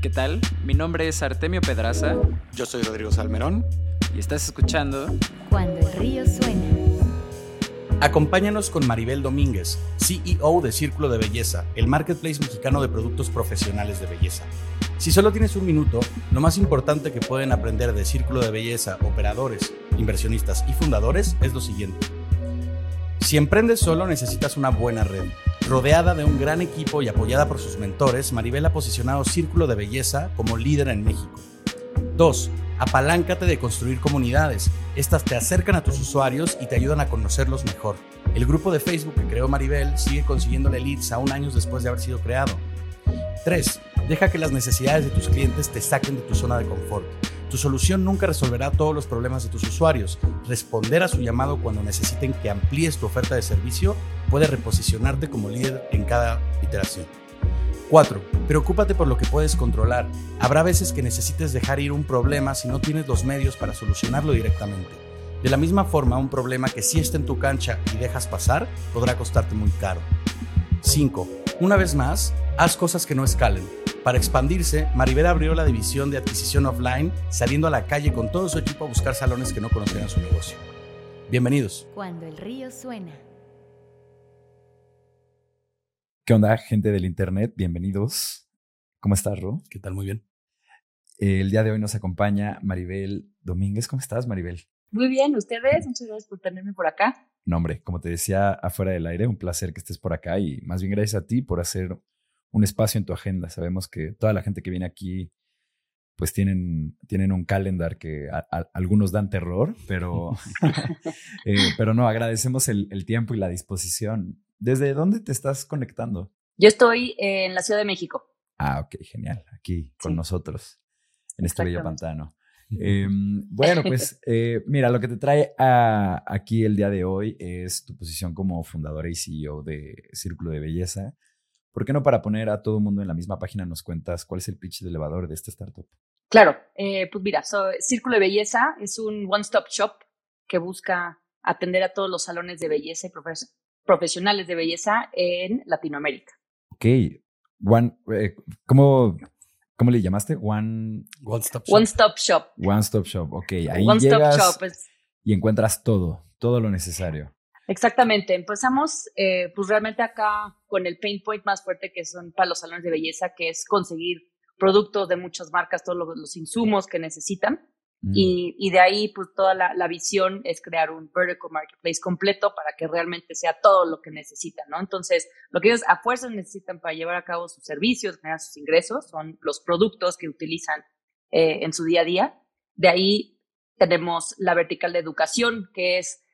¿Qué tal? Mi nombre es Artemio Pedraza. Yo soy Rodrigo Salmerón. Y estás escuchando Cuando el río suena. Acompáñanos con Maribel Domínguez, CEO de Círculo de Belleza, el marketplace mexicano de productos profesionales de belleza. Si solo tienes un minuto, lo más importante que pueden aprender de Círculo de Belleza, operadores, inversionistas y fundadores es lo siguiente. Si emprendes solo necesitas una buena red. Rodeada de un gran equipo y apoyada por sus mentores, Maribel ha posicionado Círculo de Belleza como líder en México. 2. Apaláncate de construir comunidades. Estas te acercan a tus usuarios y te ayudan a conocerlos mejor. El grupo de Facebook que creó Maribel sigue consiguiéndole leads aún años después de haber sido creado. 3. Deja que las necesidades de tus clientes te saquen de tu zona de confort. Tu solución nunca resolverá todos los problemas de tus usuarios. Responder a su llamado cuando necesiten que amplíes tu oferta de servicio puede reposicionarte como líder en cada iteración. 4. Preocúpate por lo que puedes controlar. Habrá veces que necesites dejar ir un problema si no tienes los medios para solucionarlo directamente. De la misma forma, un problema que sí está en tu cancha y dejas pasar podrá costarte muy caro. 5. Una vez más, haz cosas que no escalen. Para expandirse, Maribel abrió la división de adquisición offline, saliendo a la calle con todo su equipo a buscar salones que no conocían su negocio. Bienvenidos. Cuando el río suena. ¿Qué onda, gente del internet? Bienvenidos. ¿Cómo estás, Ro? ¿Qué tal? Muy bien. El día de hoy nos acompaña Maribel Domínguez. ¿Cómo estás, Maribel? Muy bien, ustedes. Muchas gracias por tenerme por acá. No, hombre, como te decía afuera del aire, un placer que estés por acá y más bien gracias a ti por hacer un espacio en tu agenda. Sabemos que toda la gente que viene aquí pues tienen, tienen un calendar que a, a, algunos dan terror, pero, eh, pero no, agradecemos el, el, tiempo y la disposición. ¿Desde dónde te estás conectando? Yo estoy en la Ciudad de México. Ah, ok, genial, aquí con sí. nosotros, en este bello pantano. Eh, bueno, pues eh, mira, lo que te trae a, aquí el día de hoy es tu posición como fundadora y CEO de Círculo de Belleza. ¿Por qué no para poner a todo el mundo en la misma página nos cuentas cuál es el pitch de elevador de esta startup? Claro, eh, pues mira, so, Círculo de Belleza es un one-stop shop que busca atender a todos los salones de belleza y profes profesionales de belleza en Latinoamérica. Ok, one, eh, ¿cómo, ¿cómo le llamaste? One, one Stop Shop. One Stop Shop. One Stop Shop, ok. Ahí one llegas Stop Shop es... y encuentras todo, todo lo necesario. Exactamente, empezamos eh, pues realmente acá con el pain point más fuerte que son para los salones de belleza, que es conseguir productos de muchas marcas, todos los, los insumos que necesitan. Mm. Y, y, de ahí, pues toda la, la, visión es crear un vertical marketplace completo para que realmente sea todo lo que necesitan, ¿no? Entonces, lo que ellos a fuerzas necesitan para llevar a cabo sus servicios, generar sus ingresos, son los productos que utilizan eh, en su día a día. De ahí tenemos la vertical de educación, que es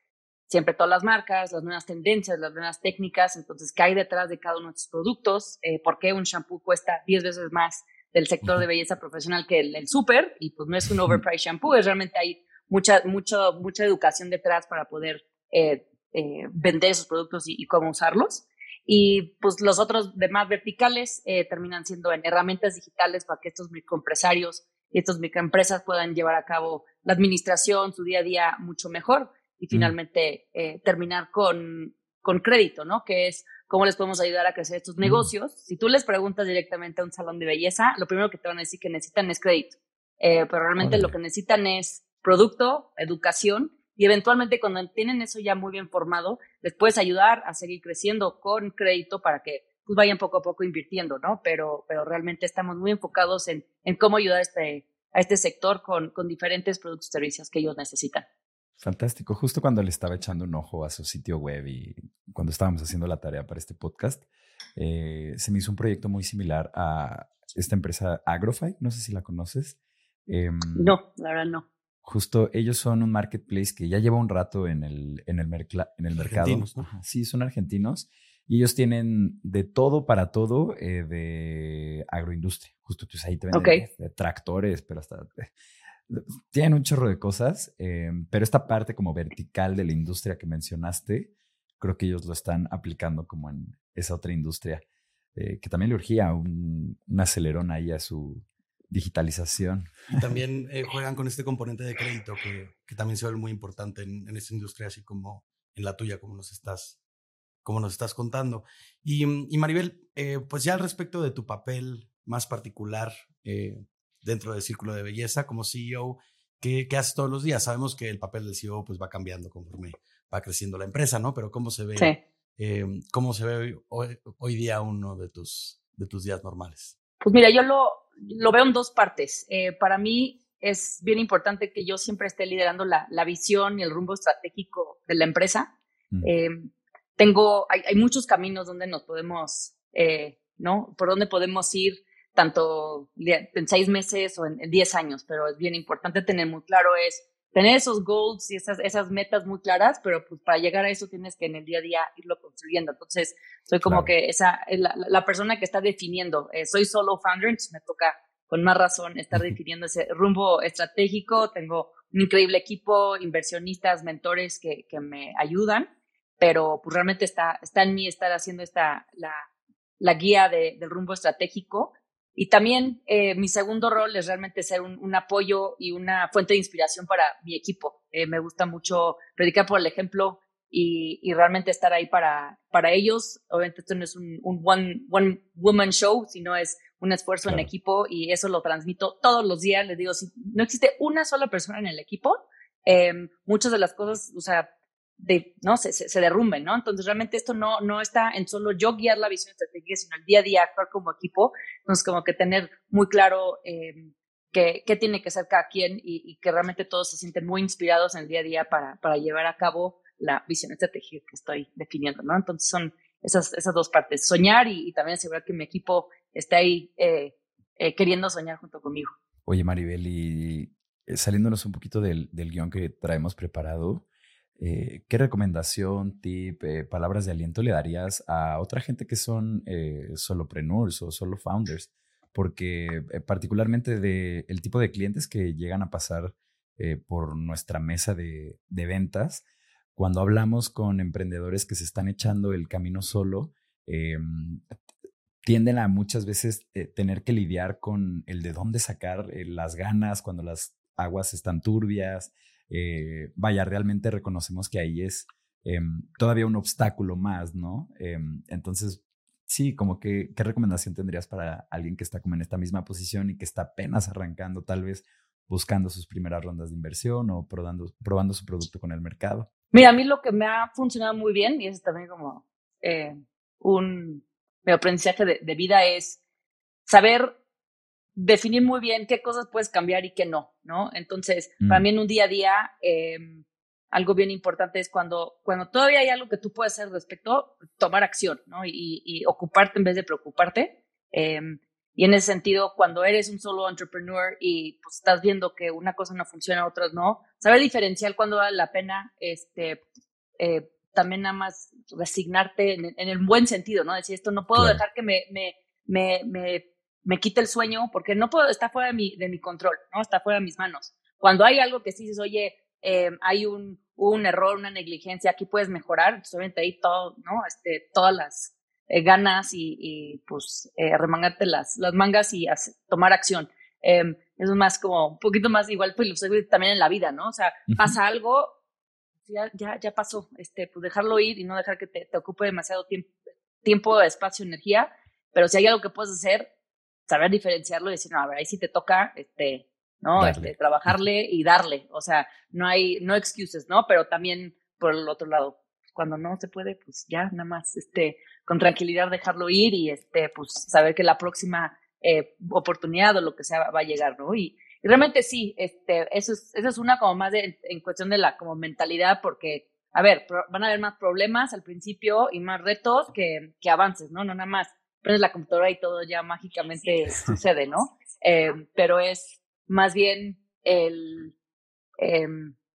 siempre todas las marcas, las nuevas tendencias, las nuevas técnicas, entonces, ¿qué hay detrás de cada uno de estos productos? Eh, ¿Por qué un shampoo cuesta 10 veces más del sector de belleza profesional que el, el súper? Y pues no es un overpriced shampoo, es realmente hay mucha, mucho, mucha educación detrás para poder eh, eh, vender esos productos y, y, cómo usarlos. Y pues los otros demás verticales eh, terminan siendo en herramientas digitales para que estos microempresarios y estas microempresas puedan llevar a cabo la administración, su día a día mucho mejor y finalmente eh, terminar con, con crédito, ¿no? Que es cómo les podemos ayudar a crecer estos negocios. Si tú les preguntas directamente a un salón de belleza, lo primero que te van a decir que necesitan es crédito, eh, pero realmente lo que necesitan es producto, educación y eventualmente cuando tienen eso ya muy bien formado, les puedes ayudar a seguir creciendo con crédito para que pues, vayan poco a poco invirtiendo, ¿no? Pero, pero realmente estamos muy enfocados en, en cómo ayudar a este, a este sector con, con diferentes productos y servicios que ellos necesitan. Fantástico. Justo cuando le estaba echando un ojo a su sitio web y cuando estábamos haciendo la tarea para este podcast, eh, se me hizo un proyecto muy similar a esta empresa Agrofy. No sé si la conoces. Eh, no, la verdad no. Justo ellos son un marketplace que ya lleva un rato en el, en el, en el mercado. ¿no? Sí, son argentinos. Y ellos tienen de todo para todo eh, de agroindustria. Justo pues, ahí te venden okay. de, de tractores, pero hasta tienen un chorro de cosas, eh, pero esta parte como vertical de la industria que mencionaste, creo que ellos lo están aplicando como en esa otra industria, eh, que también le urgía un, un, acelerón ahí a su digitalización. Y también eh, juegan con este componente de crédito que, también se vuelve muy importante en, esta industria, así como en la tuya, como nos estás, como nos estás contando. Y, y Maribel, pues ya al respecto de tu papel más particular eh, dentro del círculo de belleza como CEO? ¿Qué, ¿Qué haces todos los días? Sabemos que el papel del CEO pues, va cambiando conforme va creciendo la empresa, ¿no? Pero ¿cómo se ve, eh, cómo se ve hoy, hoy, día uno de tus, de tus días normales? Pues mira, yo lo, lo veo en dos partes. Eh, para mí es bien importante que yo siempre esté liderando la, la visión y el rumbo estratégico de la empresa. Mm. Eh, tengo, hay, hay, muchos caminos donde nos podemos, eh, ¿no? Por donde podemos ir tanto en seis meses o en, en diez años, pero es bien importante tener muy claro es tener esos goals y esas, esas metas muy claras, pero pues para llegar a eso tienes que en el día a día irlo construyendo. Entonces, soy como que esa, la, la, persona que está definiendo, eh, soy solo founder, entonces me toca con más razón estar definiendo ese rumbo estratégico. Tengo un increíble equipo, inversionistas, mentores que, que me ayudan, pero pues realmente está, está en mí estar haciendo esta, la, la guía de, del rumbo estratégico y también eh, mi segundo rol es realmente ser un, un, apoyo y una fuente de inspiración para mi equipo. Eh, me gusta mucho predicar por el ejemplo y, y, realmente estar ahí para, para ellos. Obviamente esto no es un, un one, one woman show, sino es un esfuerzo en equipo y eso lo transmito todos los días. Les digo, si no existe una sola persona en el equipo, eh, muchas de las cosas, o sea, ¿no? Se, se, derrumben, ¿no? Entonces, realmente esto no, no está en solo yo guiar la visión estratégica, sino el día a día actuar como equipo. Entonces, como que tener muy claro eh, qué, qué tiene que ser cada quien y, y, que realmente todos se sienten muy inspirados en el día a día para, para llevar a cabo la visión estratégica que estoy definiendo, ¿no? Entonces, son esas, esas dos partes, soñar y, y también asegurar que mi equipo esté ahí eh, eh, queriendo soñar junto conmigo. Oye, Maribel, y eh, saliéndonos un poquito del, del guion que traemos preparado, eh, ¿Qué recomendación, tip, eh, palabras de aliento le darías a otra gente que son eh, solopreneurs o solo founders? Porque eh, particularmente de el tipo de clientes que llegan a pasar eh, por nuestra mesa de, ventas, cuando hablamos con emprendedores que se están echando el camino solo, tienden a muchas veces tener que lidiar con el de dónde sacar las ganas cuando las aguas están turbias, eh, vaya, realmente reconocemos que ahí es eh, todavía un obstáculo más, ¿no? Eh, entonces, sí, como que, ¿qué recomendación tendrías para alguien que está como en esta misma posición y que está apenas arrancando, tal vez buscando sus primeras rondas de inversión o probando, su producto con el mercado? Mira, a mí lo que me ha funcionado muy bien, y es también como eh, un aprendizaje de vida, es saber definir muy bien qué cosas puedes cambiar y qué no, ¿no? Entonces, mm. para mí en un día a día, eh, algo bien importante es cuando, cuando todavía hay algo que tú puedes hacer respecto, tomar acción, ¿no? Y, y ocuparte en vez de preocuparte. Eh, y en ese sentido, cuando eres un solo entrepreneur y pues estás viendo que una cosa no funciona, otras no, saber diferenciar cuando vale la pena, este, eh, también nada más resignarte en, en, el buen sentido, ¿no? Decir, esto no puedo claro. dejar que me, me, me, me me quita el sueño porque no puedo, está fuera de mi, de mi control, ¿no? Está fuera de mis manos. Cuando hay algo que sí dices, oye, eh, hay un, un error, una negligencia, aquí puedes mejorar, entonces obviamente ahí todo, ¿no? Este, todas las eh, ganas y, y pues eh, remangarte las, las mangas y hacer, tomar acción. Eso es más como un poquito más igual, pues también en la vida, ¿no? O sea, pasa algo, ya, ya, ya pasó, este, pues dejarlo ir y no dejar que te, te ocupe demasiado tiempo, tiempo, espacio, energía, pero si hay algo que puedes hacer, saber diferenciarlo y decir, no, a ver, ahí sí te toca, este, ¿no? Este, trabajarle y darle. O sea, no hay, no excuses, ¿no? Pero también por el otro lado, cuando no se puede, pues ya nada más, este, con tranquilidad dejarlo ir y este, pues saber que la próxima eh, oportunidad o lo que sea va a llegar, ¿no? Y, y realmente sí, este, eso es, eso es una como más de, en cuestión de la como mentalidad, porque, a ver, van a haber más problemas al principio y más retos que, que avances, ¿no? No nada más prendes la computadora y todo ya mágicamente sucede, ¿no? Eh, pero es más bien el, eh,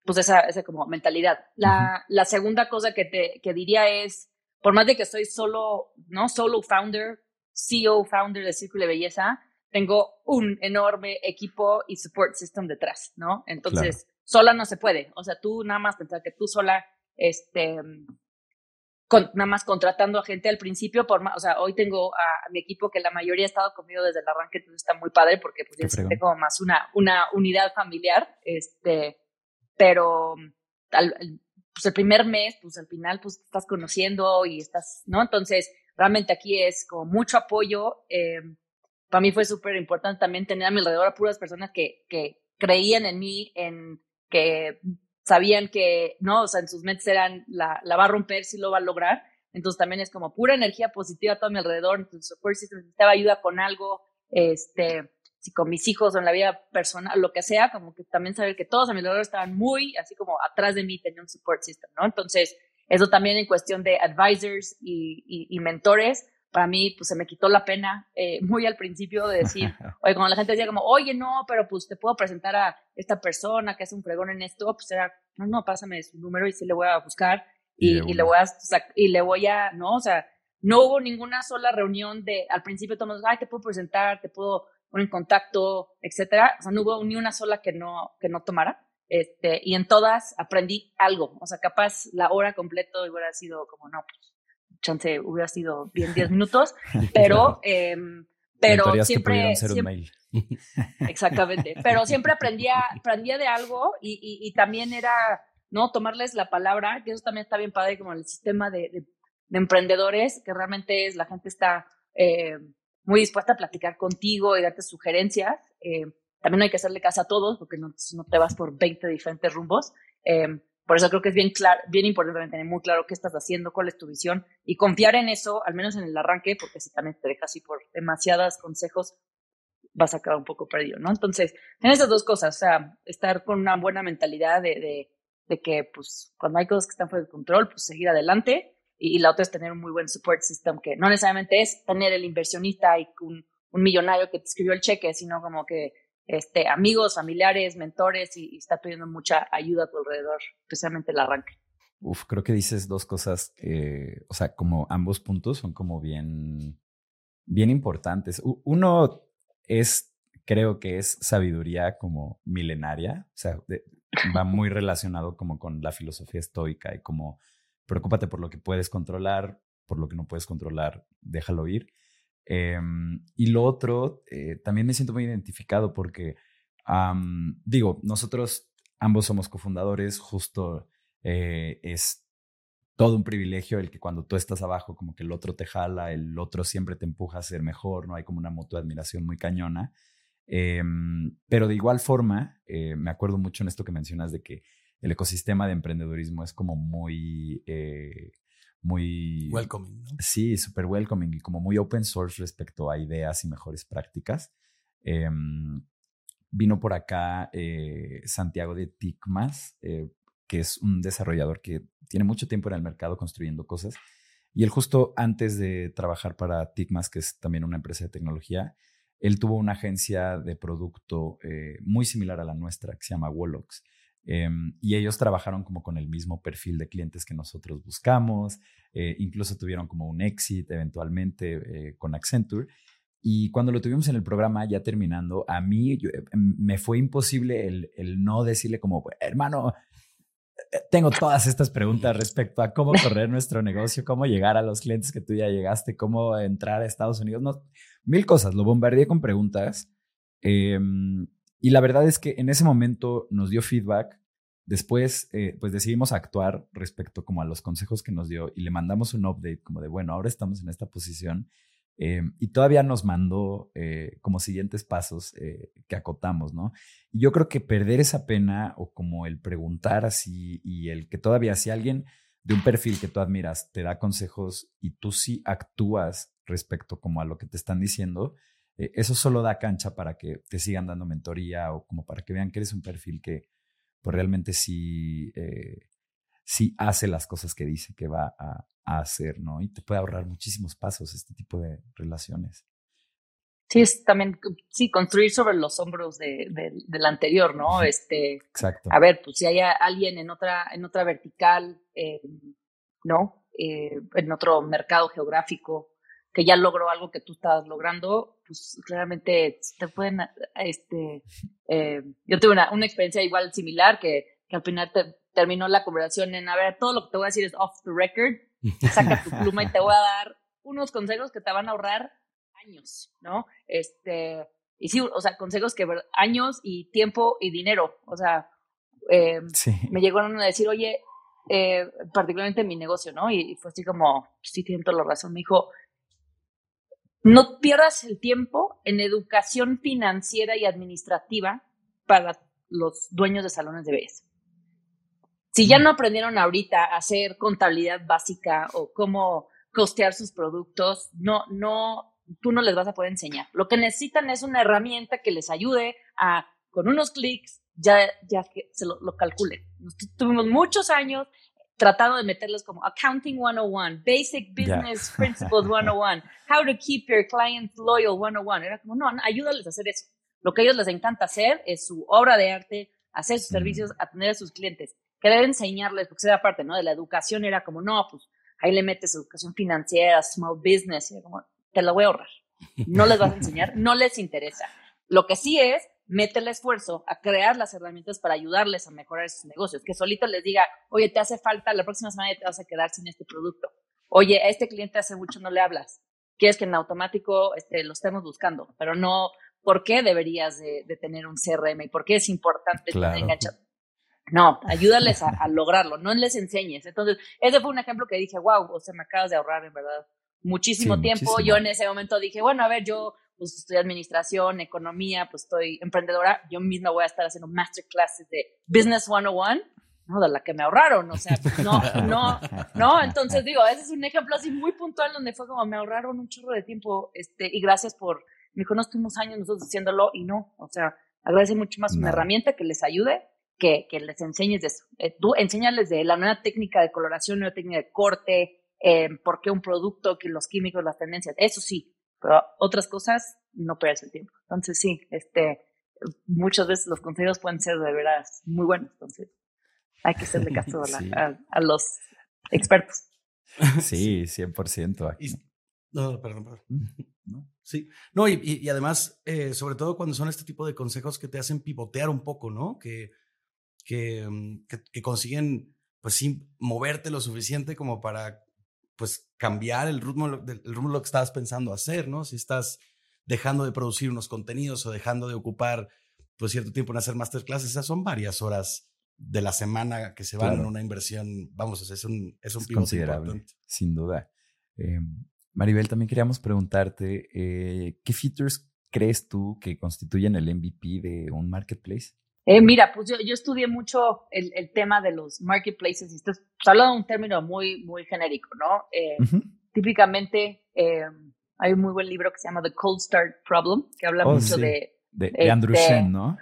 pues esa, esa como mentalidad. La, la segunda cosa que te que diría es, por más de que soy solo, ¿no? Solo founder, CEO, founder de Círculo de Belleza, tengo un enorme equipo y support system detrás, ¿no? Entonces, claro. sola no se puede. O sea, tú nada más pensar que tú sola, este, con, nada más contratando a gente al principio, por o sea, hoy tengo a, a, mi equipo que la mayoría ha estado conmigo desde el arranque, entonces está muy padre porque pues ya como más una, una unidad familiar, este, pero al, pues el primer mes, pues al final, pues estás conociendo y estás, ¿no? Entonces, realmente aquí es como mucho apoyo, eh, para mí fue súper importante también tener a mi alrededor a puras personas que, que creían en mí, en que sabían que, no, o sea, en sus mentes eran, la, la va a romper, si lo va a lograr. Entonces también es como pura energía positiva a todo mi alrededor. Entonces, si necesitaba ayuda con algo, este, si con mis hijos o en la vida personal, lo que sea, como que también saber que todos a mi alrededor estaban muy, así como atrás de mí, tenía un support system, ¿no? Entonces, eso también en cuestión de advisors y, y, mentores, para mí, pues se me quitó la pena eh, muy al principio de decir, oye, cuando la gente decía como, oye, no, pero pues te puedo presentar a esta persona que es un fregón en esto, pues era, no, no, pásame su número y sí le voy a buscar y, y le voy a, y le voy a, no, o sea, no hubo ninguna sola reunión de, al principio todos, ay, te puedo presentar, te puedo poner en contacto, etcétera. O sea, no hubo ni una sola que no, que no tomara. Este, y en todas aprendí algo. O sea, capaz la hora completa hubiera sido como, no, pues, chance hubiera sido bien 10 minutos, pero, eh, pero siempre, siempre exactamente, pero siempre aprendía, aprendía de algo y, y, y, también era, ¿no? Tomarles la palabra, que eso también está bien padre como el sistema de, de de emprendedores, que realmente es la gente está eh, muy dispuesta a platicar contigo y darte sugerencias. Eh, también no hay que hacerle caso a todos porque no, no te vas por 20 diferentes rumbos. Eh, por eso creo que es bien, claro, bien importante tener muy claro qué estás haciendo, cuál es tu visión y confiar en eso, al menos en el arranque, porque si también te dejas así por demasiados consejos, vas a quedar un poco perdido, ¿no? Entonces, en esas dos cosas, o sea, estar con una buena mentalidad de, de, de que, pues, cuando hay cosas que están fuera de control, pues seguir adelante y, la otra es tener un muy buen support system, que no necesariamente es tener el inversionista y un, un millonario que te escribió el cheque, sino como que este, amigos, familiares, mentores y, está pidiendo mucha ayuda a tu alrededor, especialmente el arranque. Uf, creo que dices dos cosas, eh, o sea, como ambos puntos son como bien, bien importantes. uno es, creo que es sabiduría como milenaria, o sea, va muy relacionado como con la filosofía estoica y como preocúpate por lo que puedes controlar, por lo que no puedes controlar, déjalo ir. Em, y lo otro, eh, también me siento muy identificado porque, digo, nosotros ambos somos cofundadores, justo eh, es todo un privilegio el que cuando tú estás abajo, como que el otro te jala, el otro siempre te empuja a ser mejor, no hay como una mutua admiración muy cañona. Em, pero de igual forma, eh, me acuerdo mucho en esto que mencionas de que el ecosistema de emprendedurismo es como muy, muy... Welcoming, ¿no? Sí, súper welcoming y como muy open source respecto a ideas y mejores prácticas. Em, vino por acá eh, Santiago de Ticmas, eh, que es un desarrollador que tiene mucho tiempo en el mercado construyendo cosas. Y él justo antes de trabajar para Ticmas, que es también una empresa de tecnología, él tuvo una agencia de producto muy similar a la nuestra, que se llama Wolox. Em, y ellos trabajaron como con el mismo perfil de clientes que nosotros buscamos, eh, incluso tuvieron como un exit eventualmente eh, con Accenture. Y cuando lo tuvimos en el programa, ya terminando, a mí em, me fue imposible el, el, no decirle como, hermano, eh, tengo todas estas preguntas respecto a cómo correr nuestro negocio, cómo llegar a los clientes que tú ya llegaste, cómo entrar a Estados Unidos, no, mil cosas. Lo bombardeé con preguntas. Y la verdad es que en ese momento nos dio feedback. Después, eh, pues decidimos actuar respecto como a los consejos que nos dio y le mandamos un update como de, bueno, ahora estamos en esta posición. Eh, y todavía nos mandó eh, como siguientes pasos que acotamos, ¿no? Y yo creo que perder esa pena o como el preguntar así y el que todavía si alguien de un perfil que tú admiras te da consejos y tú sí actúas respecto como a lo que te están diciendo, eh, eso solo da cancha para que te sigan dando mentoría o como para que vean que eres un perfil que pues realmente sí, eh, sí hace las cosas que dice que va a, hacer, ¿no? Y te puede ahorrar muchísimos pasos este tipo de relaciones. Sí, es también, sí, construir sobre los hombros de, del anterior, ¿no? Este, Exacto. A ver, pues si hay alguien en otra, en otra vertical, eh, ¿no? en otro mercado geográfico, que ya logró algo que tú estás logrando, pues claramente te pueden, este, eh, yo tuve una, una, experiencia igual similar que, que al final te, terminó la conversación en, a ver, todo lo que te voy a decir es off the record, saca tu pluma y te voy a dar unos consejos que te van a ahorrar años, ¿no? Este, y sí, o sea, consejos que años y tiempo y dinero, o sea, eh, me llegaron a decir, oye, eh, particularmente en mi negocio, ¿no? Y, fue así como, sí, tienen toda la razón, me dijo, no pierdas el tiempo en educación financiera y administrativa para los dueños de salones de belleza. Si ya no aprendieron ahorita a hacer contabilidad básica o cómo costear sus productos, no, no, tú no les vas a poder enseñar. Lo que necesitan es una herramienta que les ayude a, con unos clics, ya, ya que se lo, lo calculen. tuvimos muchos años tratando de meterles como Accounting 101, Basic Business Principles 101, How to Keep Your Clients Loyal 101. Era como, no, ayúdales a hacer eso. Lo que a ellos les encanta hacer es su obra de arte, hacer sus servicios, atender a sus clientes. Querer enseñarles, porque era parte, ¿no? De la educación era como, no, pues ahí le metes educación financiera, small business, y como, te lo voy a ahorrar. No les vas a enseñar, no les interesa. Lo que sí es, mete el esfuerzo a crear las herramientas para ayudarles a mejorar sus negocios. Que solito les diga, oye, te hace falta, la próxima semana te vas a quedar sin este producto. Oye, a este cliente hace mucho no le hablas. Quieres que en automático este, lo estemos buscando, pero no, ¿por qué deberías de, tener un CRM y por qué es importante claro. tener enganchado? No, ayúdales a, lograrlo, no les enseñes. Entonces, ese fue un ejemplo que dije, wow, o sea, me acabas de ahorrar en verdad muchísimo tiempo. Yo en ese momento dije, bueno, a ver, yo pues estudié administración, economía, pues estoy emprendedora, yo misma voy a estar haciendo masterclasses de Business 101, ¿no? De la que me ahorraron, o sea, pues, no, no, no, entonces digo, ese es un ejemplo así muy puntual donde fue como me ahorraron un chorro de tiempo, este, y gracias por, me dijo, no estuvimos años nosotros haciéndolo y no, o sea, agradece mucho más una herramienta que les ayude que, que les enseñes de eso. Eh, tú enséñales de la nueva técnica de coloración, nueva técnica de corte, eh, por qué un producto, que los químicos, las tendencias, eso sí, pero otras cosas no pierdes el tiempo. Entonces sí, este, muchas veces los consejos pueden ser de veras muy buenos, entonces hay que hacerle caso a, los expertos. Sí, 100%. no, perdón, perdón. ¿No? Sí, no, y, además, eh, sobre todo cuando son este tipo de consejos que te hacen pivotear un poco, ¿no? Que, que, mm, que consiguen, pues sí, moverte lo suficiente como para pues cambiar el ritmo, el ritmo de lo que estabas pensando hacer, ¿no? Si estás dejando de producir unos contenidos o dejando de ocupar pues cierto tiempo en hacer masterclasses, esas son varias horas de la semana que se van en una inversión, vamos, es un, es un considerable, sin duda. Eh, Maribel, también queríamos preguntarte, eh, ¿qué features crees tú que constituyen el MVP de un marketplace? Eh, mira, pues yo, yo estudié mucho el, el, tema de los marketplaces y esto es hablando de un término muy, muy genérico, ¿no? Eh, típicamente eh, hay un muy buen libro que se llama The Cold Start Problem, que habla oh, mucho de, de, Andrew Shen, ¿no?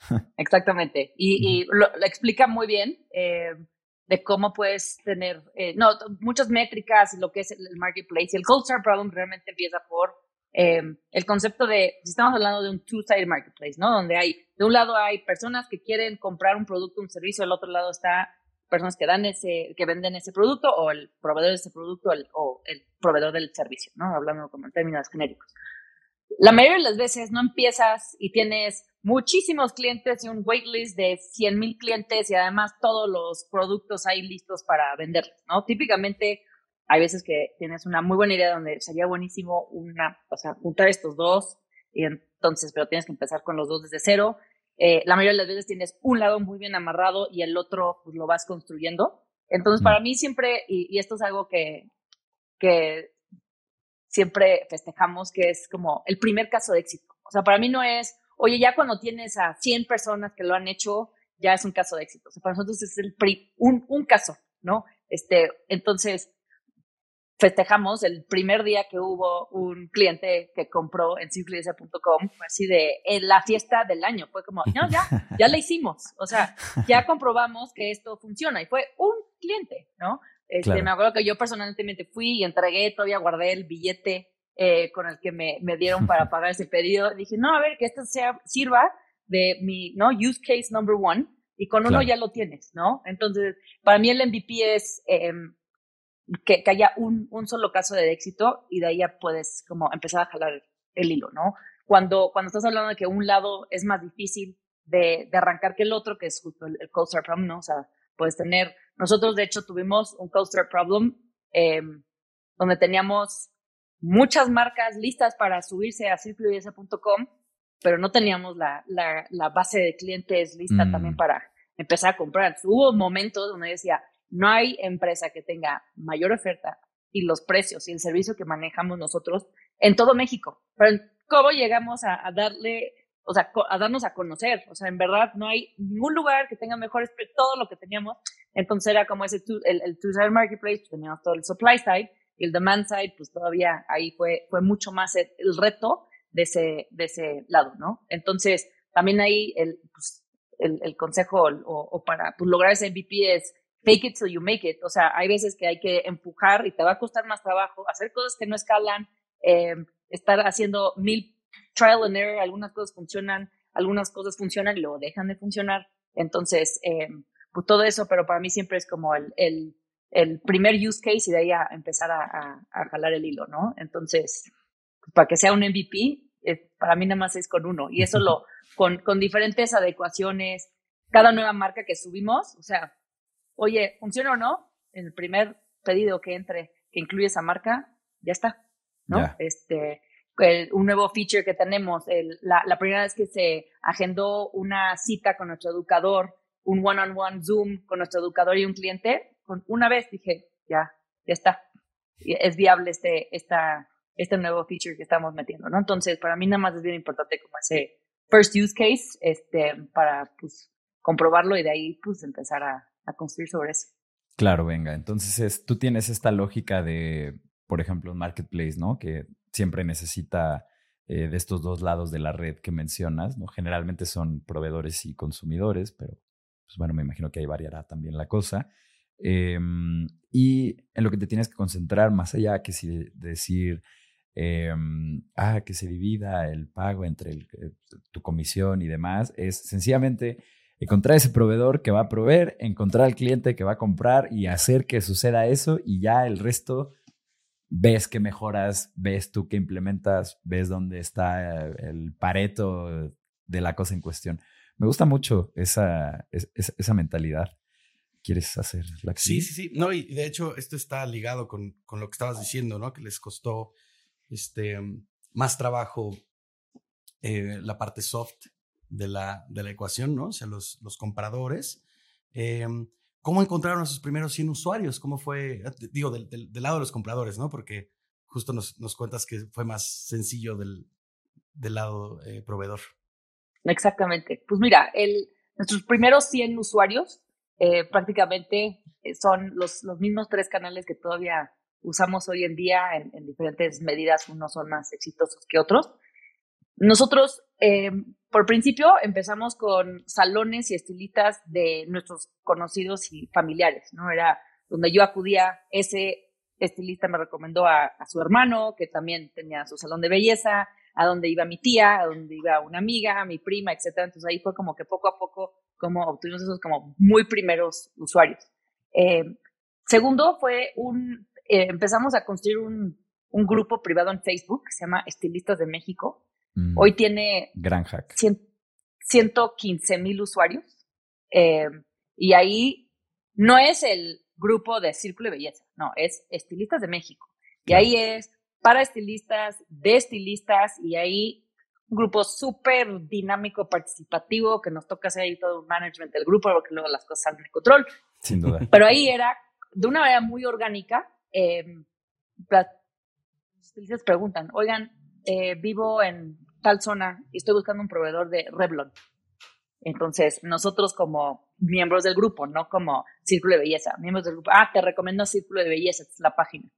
exactamente. Y, y lo, explica muy bien de cómo puedes tener, no, muchas métricas y lo que es el marketplace. Y el Cold Start Problem realmente empieza por eh, el concepto de, si estamos hablando de un two-sided marketplace, ¿no? Donde hay, de un lado hay personas que quieren comprar un producto, un servicio, del otro lado está personas que dan ese, que venden ese producto o el proveedor de ese producto o el proveedor del servicio, ¿no? Hablando como en términos genéricos. La mayoría de las veces no empiezas y tienes muchísimos clientes y un waitlist de 100 mil clientes y además todos los productos ahí listos para venderlos, ¿no? Típicamente hay veces que tienes una muy buena idea donde sería buenísimo una, o sea, juntar estos dos y entonces, pero tienes que empezar con los dos desde cero. Eh, la mayoría de las veces tienes un lado muy bien amarrado y el otro pues lo vas construyendo. Entonces, para mí siempre, y, esto es algo que, que siempre festejamos, que es como el primer caso de éxito. O sea, para mí no es, oye, ya cuando tienes a 100 personas que lo han hecho, ya es un caso de éxito. O sea, para nosotros es el un, un caso, ¿no? Este, entonces, festejamos el primer día que hubo un cliente que compró en simplidesa.com, así de en la fiesta del año. Fue como, no, ya, ya le hicimos. O sea, ya comprobamos que esto funciona. Y fue un cliente, ¿no? Este, Me acuerdo que yo personalmente fui y entregué, todavía guardé el billete eh, con el que me, me, dieron para pagar ese pedido. Dije, no, a ver, que esto sea, sirva de mi, ¿no? Use case number one. Y con uno ya lo tienes, ¿no? Entonces, para mí el MVP es... Eh, que, haya un, un, solo caso de éxito y de ahí ya puedes como empezar a jalar el hilo, ¿no? Cuando, cuando estás hablando de que un lado es más difícil de, de arrancar que el otro, que es justo el, el coaster problem, ¿no? O sea, puedes tener, nosotros de hecho tuvimos un coaster problem eh, donde teníamos muchas marcas listas para subirse a circuloyesa.com, pero no teníamos la, la, la, base de clientes lista también mm. para empezar a comprar. hubo momentos donde decía, no hay empresa que tenga mayor oferta, y los precios y el servicio que manejamos nosotros en todo México. Pero ¿cómo llegamos a, darle, o sea, a darnos a conocer? O sea, en verdad no hay ningún lugar que tenga mejores todo lo que teníamos. Entonces era como ese, el, el two-side marketplace, pues teníamos todo el supply side y el demand side, pues todavía ahí fue, fue mucho más el, reto de ese, de ese lado, ¿no? Entonces, también ahí el, pues, el, el, consejo o, para pues, lograr ese MVP es fake it till you make it. O sea, hay veces que hay que empujar y te va a costar más trabajo, hacer cosas que no escalan, eh, estar haciendo mil trial and error, algunas cosas funcionan, algunas cosas funcionan y luego dejan de funcionar. Entonces, eh, pues todo eso, pero para mí siempre es como el, el, el primer use case y de ahí a empezar a, a, jalar el hilo, ¿no? Entonces, para que sea un MVP, eh, para mí nada más es con uno. Y eso lo, con, con diferentes adecuaciones, cada nueva marca que subimos, o sea, oye, ¿funciona o no? El primer pedido que entre, que incluye esa marca, ya está, ¿no? Este, un nuevo feature que tenemos, la, la, primera vez que se agendó una cita con nuestro educador, un one-on-one Zoom con nuestro educador y un cliente, con una vez dije, ya, ya está. Es viable este, esta, este nuevo feature que estamos metiendo, ¿no? Entonces, para mí nada más es bien importante como ese first use case, este, para, pues, comprobarlo y de ahí, pues, empezar a, a construir sobre eso. Claro, venga. Entonces, es, tú tienes esta lógica de, por ejemplo, un marketplace, ¿no? Que siempre necesita eh, de estos dos lados de la red que mencionas, ¿no? Generalmente son proveedores y consumidores, pero, pues bueno, me imagino que ahí variará también la cosa. Em, y en lo que te tienes que concentrar, más allá que si de decir, em, ah, que se divida el pago entre eh, tu comisión y demás, es sencillamente encontrar ese proveedor que va a proveer, encontrar al cliente que va a comprar y hacer que suceda eso y ya el resto ves que mejoras, ves tú que implementas, ves dónde está el pareto de la cosa en cuestión. Me gusta mucho esa, esa, mentalidad. ¿Quieres hacer la Sí, sí, sí. No, y de hecho esto está ligado con, con lo que estabas diciendo, ¿no? Que les costó este, más trabajo eh, la parte soft de la, de la ecuación, ¿no? O sea, los, los compradores. Em, ¿Cómo encontraron a sus primeros 100 usuarios? ¿Cómo fue, digo, del, lado de los compradores, ¿no? Porque justo nos, nos cuentas que fue más sencillo del, del lado eh, proveedor. Exactamente. Pues mira, el, nuestros primeros 100 usuarios eh, prácticamente eh, son los, los mismos tres canales que todavía usamos hoy en día en diferentes medidas. Unos son más exitosos que otros. Nosotros, eh, por principio, empezamos con salones y estilistas de nuestros conocidos y familiares, ¿no? Era donde yo acudía, ese estilista me recomendó a, su hermano, que también tenía su salón de belleza, a donde iba mi tía, a donde iba una amiga, mi prima, etcétera. Entonces ahí fue como que poco a poco como obtuvimos esos como muy primeros usuarios. Eh, segundo fue un, eh, empezamos a construir un, un grupo privado en Facebook que se llama Estilistas de México, Mm. Hoy tiene Gran hack. 115 mil usuarios. Eh, y ahí no es el grupo de Círculo de Belleza, no, es Estilistas de México. Y ahí es para estilistas, de estilistas, y ahí un grupo súper dinámico, participativo, que nos toca hacer ahí todo un management del grupo, porque luego las cosas salen de control. Sin duda. Pero ahí era de una manera muy orgánica. Eh, los estilistas preguntan, oigan, eh, vivo en tal zona y estoy buscando un proveedor de Revlon. Entonces, nosotros como miembros del grupo, no como Círculo de Belleza, miembros del grupo, ah, te recomiendo Círculo de Belleza, es la página.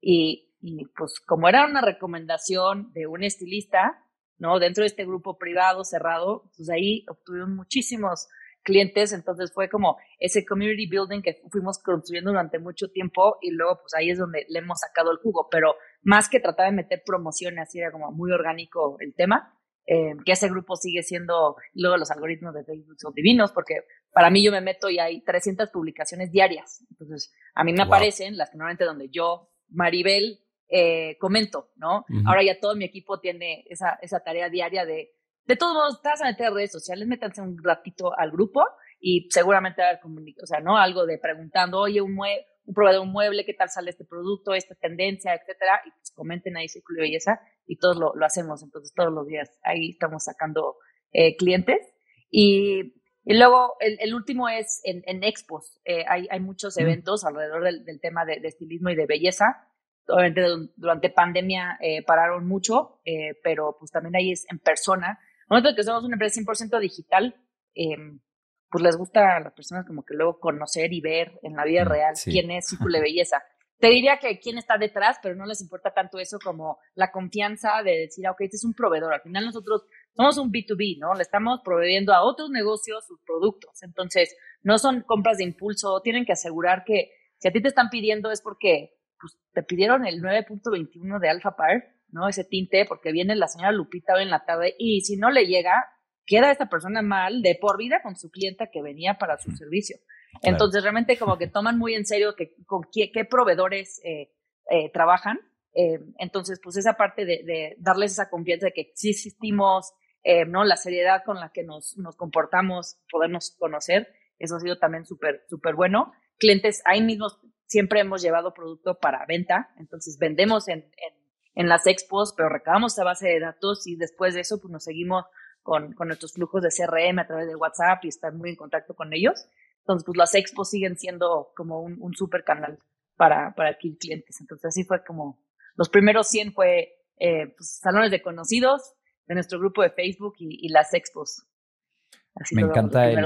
Y, y pues como era una recomendación de un estilista, ¿no? Dentro de este grupo privado, cerrado, pues ahí obtuvimos muchísimos clientes, entonces fue como ese community building que fuimos construyendo durante mucho tiempo y luego pues ahí es donde le hemos sacado el jugo, pero más que tratar de meter promociones, así era como muy orgánico el tema, eh, que ese grupo sigue siendo, luego los algoritmos de Facebook son divinos, porque para mí yo me meto y hay 300 publicaciones diarias, entonces a mí me aparecen las que normalmente donde yo, Maribel, eh, comento, ¿no? Ahora ya todo mi equipo tiene esa, esa tarea diaria de de todos modos, estás a meter redes sociales, métanse un ratito al grupo y seguramente va a haber o sea, ¿no? Algo de preguntando, oye, un, mue un proveedor de un mueble, ¿qué tal sale este producto, esta tendencia, etcétera? Y pues comenten ahí Círculo de Belleza y todos lo, lo hacemos, entonces todos los días ahí estamos sacando eh, clientes. Y, y luego el, el, último es en, en expos. Eh, hay, hay muchos eventos alrededor del, del tema de, de, estilismo y de belleza. obviamente durante pandemia eh, pararon mucho, eh, pero pues también ahí es en persona. Nosotros que somos una empresa 100% digital, em, pues les gusta a las personas como que luego conocer y ver en la vida mm, real quién es Círculo de Belleza. Te diría que quién está detrás, pero no les importa tanto eso como la confianza de decir, ah, ok, este es un proveedor. Al final nosotros somos un B2B, ¿no? Le estamos proveyendo a otros negocios sus productos. Entonces, no son compras de impulso, tienen que asegurar que si a ti te están pidiendo es porque pues, te pidieron el 9.21 de Alpha Par, ¿no? Ese tinte, porque viene la señora Lupita hoy en la tarde y si no le llega, queda esta persona mal de por vida con su clienta que venía para su servicio. Entonces, realmente como que toman muy en serio que, con qué, proveedores eh, eh, trabajan. Eh, entonces, pues esa parte de, darles esa confianza de que sí existimos, ¿no? La seriedad con la que nos, nos comportamos, podernos conocer, eso ha sido también súper, súper bueno. Clientes ahí mismos siempre hemos llevado producto para venta, entonces vendemos en, en, en las expos, pero recabamos esa base de datos y después de eso, pues nos seguimos con, con nuestros flujos de CRM a través de WhatsApp y estar muy en contacto con ellos. Entonces, pues las expos siguen siendo como un, un super canal para, para adquirir clientes. Entonces, así fue como los primeros 100 fue eh, pues, salones de conocidos de nuestro grupo de Facebook y, las expos. Así Me encanta el,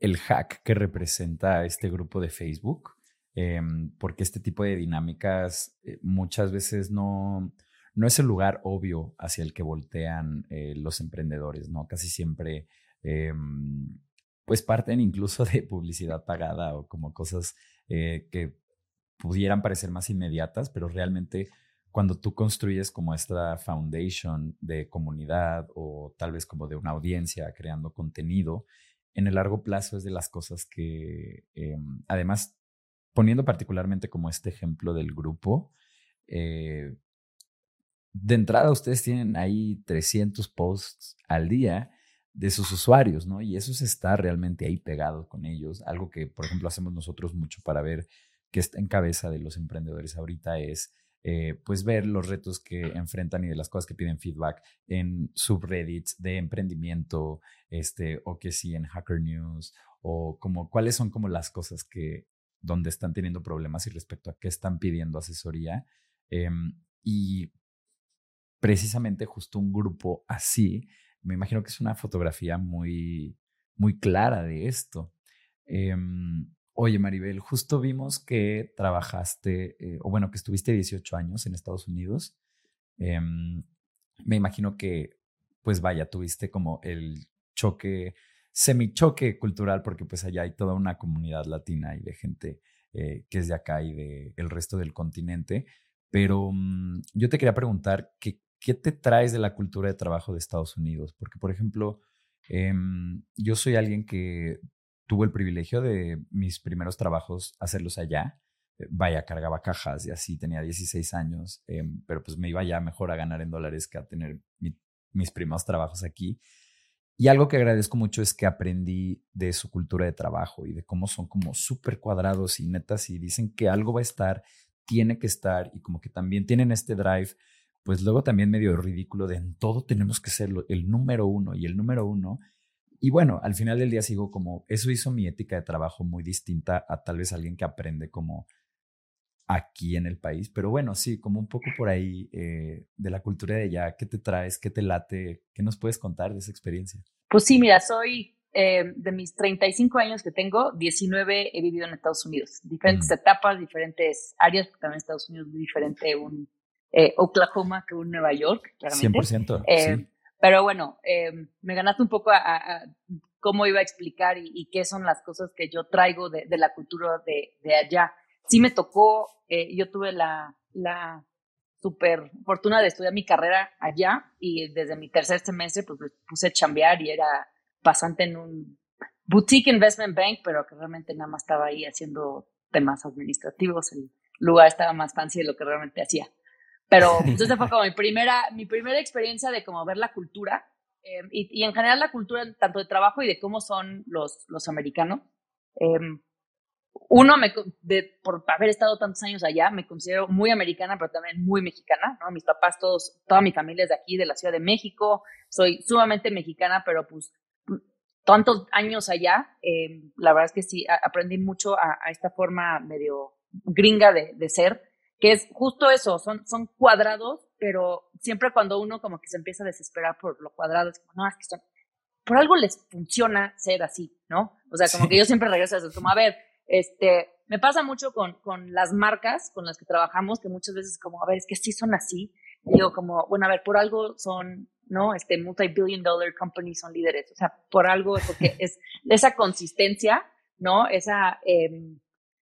el, hack que representa este grupo de Facebook, em, porque este tipo de dinámicas eh, muchas veces no, no es el lugar obvio hacia el que voltean eh, los emprendedores, ¿no? Casi siempre em, pues parten incluso de publicidad pagada o como cosas eh, que pudieran parecer más inmediatas, pero realmente cuando tú construyes como esta foundation de comunidad o tal vez como de una audiencia creando contenido, en el largo plazo es de las cosas que, em, además, poniendo particularmente como este ejemplo del grupo, eh, de entrada ustedes tienen ahí 300 posts al día de sus usuarios, ¿no? Y eso se está realmente ahí pegado con ellos. Algo que, por ejemplo, hacemos nosotros mucho para ver qué está en cabeza de los emprendedores ahorita es, eh, pues, ver los retos que enfrentan y de las cosas que piden feedback en subreddits de emprendimiento, este, o que sí en Hacker News, o como cuáles son como las cosas que, donde están teniendo problemas y respecto a qué están pidiendo asesoría. Em, y precisamente justo un grupo así me imagino que es una fotografía muy, muy clara de esto. Em, oye, Maribel, justo vimos que trabajaste, eh, o bueno, que estuviste 18 años en Estados Unidos. Em, me imagino que, pues vaya, tuviste como el choque, semi-choque cultural, porque pues allá hay toda una comunidad latina y de gente eh, que es de acá y del el resto del continente. Pero mm, yo te quería preguntar ¿qué te traes de la cultura de trabajo de Estados Unidos? Porque, por ejemplo, em, yo soy alguien que tuvo el privilegio de mis primeros trabajos hacerlos allá. Eh, vaya, cargaba cajas y así tenía 16 años, em, pero pues me iba ya mejor a ganar en dólares que a tener mis primeros trabajos aquí. Y algo que agradezco mucho es que aprendí de su cultura de trabajo y de cómo son como súper cuadrados y netas y dicen que algo va a estar, tiene que estar y como que también tienen este drive pues luego también medio ridículo de en todo tenemos que ser el número uno y el número uno. Y bueno, al final del día sigo como, eso hizo mi ética de trabajo muy distinta a tal vez alguien que aprende como aquí en el país. Pero bueno, sí, como un poco por ahí eh, de la cultura de allá, ¿qué te traes? ¿Qué te late? ¿Qué nos puedes contar de esa experiencia? Pues sí, mira, soy eh, de mis 35 años que tengo, 19 he vivido en Estados Unidos. Diferentes etapas, diferentes áreas, porque también Estados Unidos es muy diferente un eh, Oklahoma que un Nueva York, claramente. 100%. Eh, sí. Pero bueno, me ganaste un poco a, cómo iba a explicar y, qué son las cosas que yo traigo de, la cultura de, de, allá. Sí me tocó, yo tuve la, la super fortuna de estudiar mi carrera allá y desde mi tercer semestre pues me puse a chambear y era pasante en un boutique investment bank, pero que realmente nada más estaba ahí haciendo temas administrativos. El lugar estaba más fancy de lo que realmente hacía. Pero entonces fue como mi primera, mi primera experiencia de como ver la cultura em, y, y, en general la cultura tanto de trabajo y de cómo son los, los americanos. Em, uno, me, de, por haber estado tantos años allá, me considero muy americana, pero también muy mexicana, ¿no? Mis papás, todos, toda mi familia es de aquí, de la Ciudad de México. Soy sumamente mexicana, pero pues tantos años allá, eh, la verdad es que sí, aprendí mucho a, a esta forma medio gringa de, de ser que es justo eso, son, son cuadrados, pero siempre cuando uno como que se empieza a desesperar por lo cuadrado, es como, no, es que son, por algo les funciona ser así, ¿no? O sea, como que yo siempre regreso a eso, como, a ver, este, me pasa mucho con, con las marcas con las que trabajamos, que muchas veces como, a ver, es que sí son así, digo como, bueno, a ver, por algo son, ¿no? Este multi-billion dollar companies son líderes, o sea, por algo, porque es esa consistencia, ¿no? Esa, eh,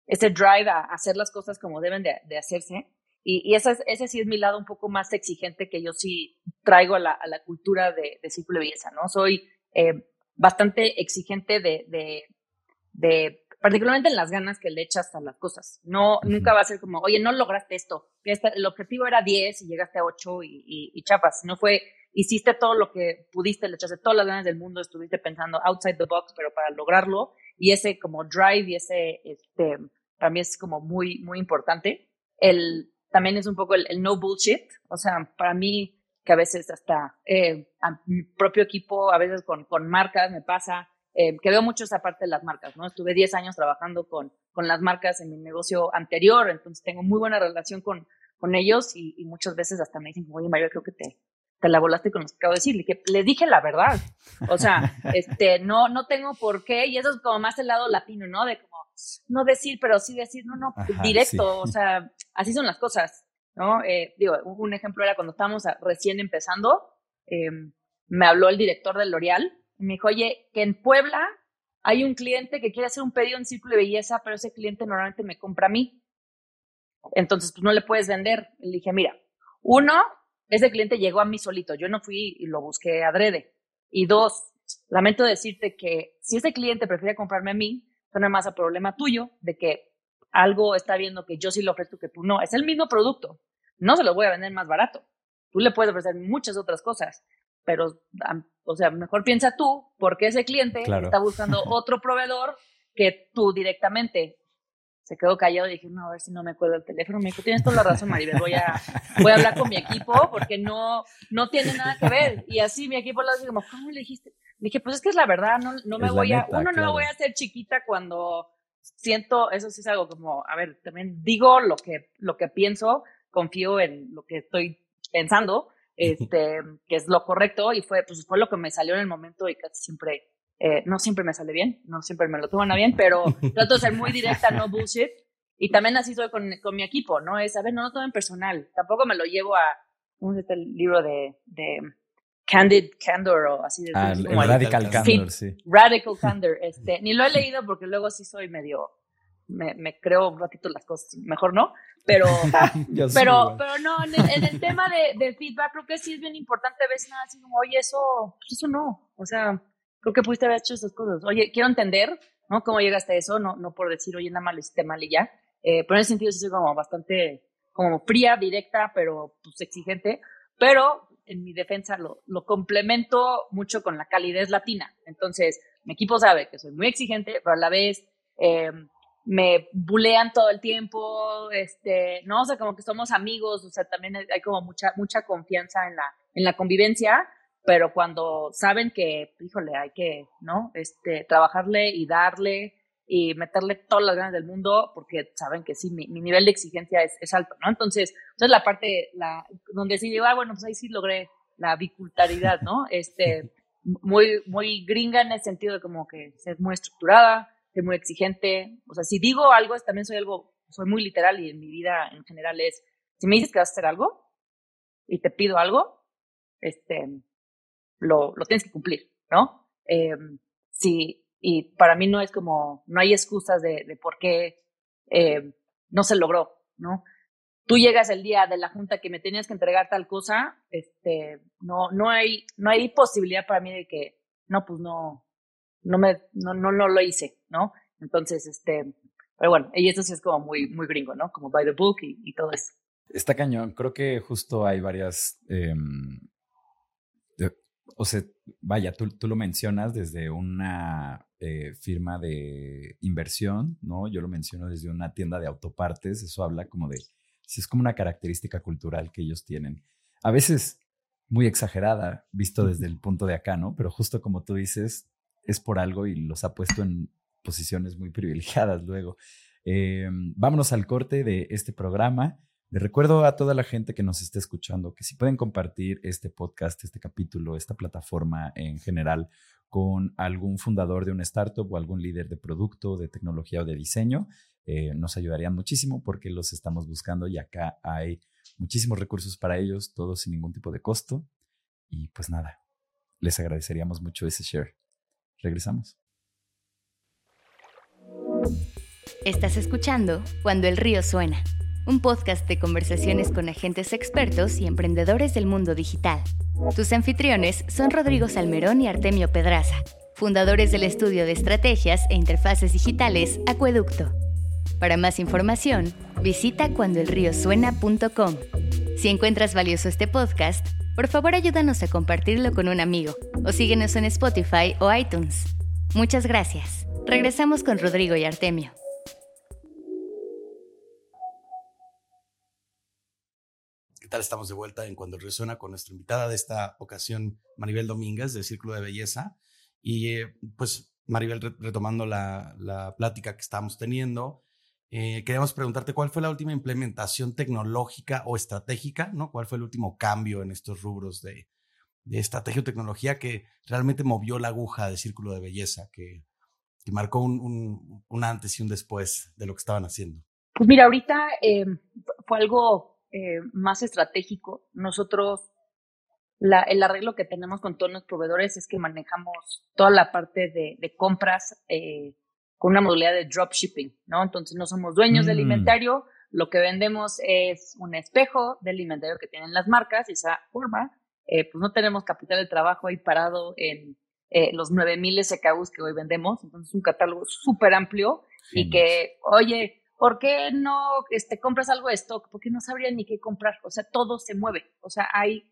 ese drive a hacer las cosas como deben de, de hacerse. Y, y ese, ese, sí es mi lado un poco más exigente que yo sí traigo a la, a la cultura de, de Círculo de Belleza, ¿no? Soy eh, bastante exigente de, de, de, particularmente en las ganas que le echas a las cosas. No, nunca va a ser como, oye, no lograste esto. el objetivo era 10 y llegaste a 8 y, y, y chapas. No fue, hiciste todo lo que pudiste, le echaste todas las ganas del mundo, estuviste pensando outside the box, pero para lograrlo. Y ese como drive y ese, este, para mí es como muy, muy importante. El, también es un poco el, el no bullshit, o sea, para mí que a veces hasta eh, a mi propio equipo, a veces con, con marcas me pasa, eh, que veo mucho esa parte de las marcas, ¿no? Estuve 10 años trabajando con, con las marcas en mi negocio anterior, entonces tengo muy buena relación con, con ellos y, y muchas veces hasta me dicen, oye, Mario, creo que te, te la volaste con lo que acabo de decir. Le dije, le dije la verdad. O sea, este, no, no tengo por qué, y eso es como más el lado latino, ¿no? De no decir, pero sí decir, no, no, directo, o sea, así son las cosas, ¿no? Eh, digo, un ejemplo era cuando estábamos recién empezando, eh, me habló el director del L'Oreal y me dijo, oye, que en Puebla hay un cliente que quiere hacer un pedido en Círculo de Belleza, pero ese cliente normalmente me compra a mí. Entonces, pues no le puedes vender. Le dije, mira, uno, ese cliente llegó a mí solito, yo no fui y lo busqué adrede. Y dos, lamento decirte que si ese cliente prefiere comprarme a mí, suena más a problema tuyo de que algo está viendo que yo sí lo ofrezco que tú no. Es el mismo producto. No se lo voy a vender más barato. Tú le puedes ofrecer muchas otras cosas, pero, o sea, mejor piensa tú, porque ese cliente está buscando otro proveedor que tú directamente. Se quedó callado y dije, no, a ver si no me acuerdo el teléfono. Me dijo, tienes toda la razón, Maribel, voy a, voy a hablar con mi equipo porque no, no tiene nada que ver. Y así mi equipo lo hace como, ¿cómo le dijiste? Dije, pues es que es la verdad, no, no me voy a, uno no me voy a hacer chiquita cuando siento, eso sí es algo como, a ver, también digo lo que, lo que pienso, confío en lo que estoy pensando, este, que es lo correcto y fue, pues fue lo que me salió en el momento y casi siempre, eh, no siempre me sale bien, no siempre me lo toman a bien, pero trato de ser muy directa, no bullshit. Y también así soy con, con mi equipo, ¿no? Es, a ver, no lo tomen personal. Tampoco me lo llevo a, ¿cómo es este libro de, de Candid Candor o así de ah, Radical Candor, sí. Radical Candor, este, ni lo he leído porque luego sí soy medio, me, me creo un ratito las cosas, mejor no, pero, pero, pero no, en el, tema de, de, feedback creo que sí es bien importante a veces nada así como, oye, eso, pues eso no, o sea, creo que pudiste haber hecho esas cosas, oye, quiero entender, ¿no? Cómo llegaste a eso, no, no por decir, oye, nada más lo hiciste mal y ya, eh, pero en ese sentido sí soy como bastante, como fría, directa, pero pues exigente, pero en mi defensa lo, lo, complemento mucho con la calidez latina. Entonces, mi equipo sabe que soy muy exigente, pero a la vez eh, me bulean todo el tiempo, este, ¿no? O sea, como que somos amigos, o sea, también hay como mucha, mucha confianza en la, en la convivencia, pero cuando saben que, híjole, hay que, ¿no? Este, trabajarle y darle y meterle todas las ganas del mundo porque saben que sí, mi, mi nivel de exigencia es, es, alto, ¿no? Entonces, entonces la parte, la, donde sí digo, ah, bueno, pues ahí sí logré la bicultaridad, ¿no? Este, muy, muy gringa en el sentido de como que es muy estructurada, es muy exigente, o sea, si digo algo, también soy algo, soy muy literal y en mi vida en general es, si me dices que vas a hacer algo y te pido algo, este, lo, lo tienes que cumplir, ¿no? Eh, si, y para mí no es como, no hay excusas de, de por qué eh, no se logró, ¿no? Tú llegas el día de la junta que me tenías que entregar tal cosa, este, no, no hay, no hay posibilidad para mí de que, no, pues no, no me, no, no, no lo hice, ¿no? Entonces, este, pero bueno, y eso sí es como muy, muy gringo, ¿no? Como by the book y, y todo eso. Está cañón. Creo que justo hay varias eh, o sea, vaya, tú, tú, lo mencionas desde una eh, firma de inversión, ¿no? Yo lo menciono desde una tienda de autopartes, eso habla como de, si es como una característica cultural que ellos tienen. A veces muy exagerada, visto desde el punto de acá, ¿no? Pero justo como tú dices, es por algo y los ha puesto en posiciones muy privilegiadas luego. Eh, vámonos al corte de este programa. Le recuerdo a toda la gente que nos esté escuchando que si pueden compartir este podcast, este capítulo, esta plataforma en general con algún fundador de una startup o algún líder de producto, de tecnología o de diseño, eh, nos ayudarían muchísimo porque los estamos buscando y acá hay muchísimos recursos para ellos, todos sin ningún tipo de costo. Y pues nada, les agradeceríamos mucho ese share. Regresamos. Estás escuchando Cuando el río suena, un podcast de conversaciones con agentes expertos y emprendedores del mundo digital. Tus anfitriones son Rodrigo Salmerón y Artemio Pedraza, fundadores del estudio de estrategias e interfaces digitales Acueducto. Para más información, visita cuandoelriosuena.com. Si encuentras valioso este podcast, por favor ayúdanos a compartirlo con un amigo o síguenos en Spotify o iTunes. Muchas gracias. Regresamos con Rodrigo y Artemio. ¿Qué tal? Estamos de vuelta en Cuando Resuena con nuestra invitada de esta ocasión, Maribel Domínguez, de Círculo de Belleza. Y eh, pues, Maribel, retomando la, la, plática que estábamos teniendo, eh, queríamos preguntarte cuál fue la última implementación tecnológica o estratégica, ¿no? ¿Cuál fue el último cambio en estos rubros de, estrategia o tecnología que realmente movió la aguja de Círculo de Belleza, que, que marcó un, un, antes y un después de lo que estaban haciendo? Pues mira, ahorita eh, fue algo eh, más estratégico. Nosotros, el arreglo que tenemos con todos los proveedores es que manejamos toda la parte de, compras con una modalidad de dropshipping, ¿no? Entonces no somos dueños del mm. inventario, lo que vendemos es un espejo del inventario que tienen las marcas y esa forma, eh, pues no tenemos capital de trabajo ahí parado en eh, los 9000 SKUs que hoy vendemos, entonces un catálogo súper amplio y que, oye, ¿por qué no este, compras algo de stock? Porque no sabría ni qué comprar. O sea, todo se mueve. O sea, hay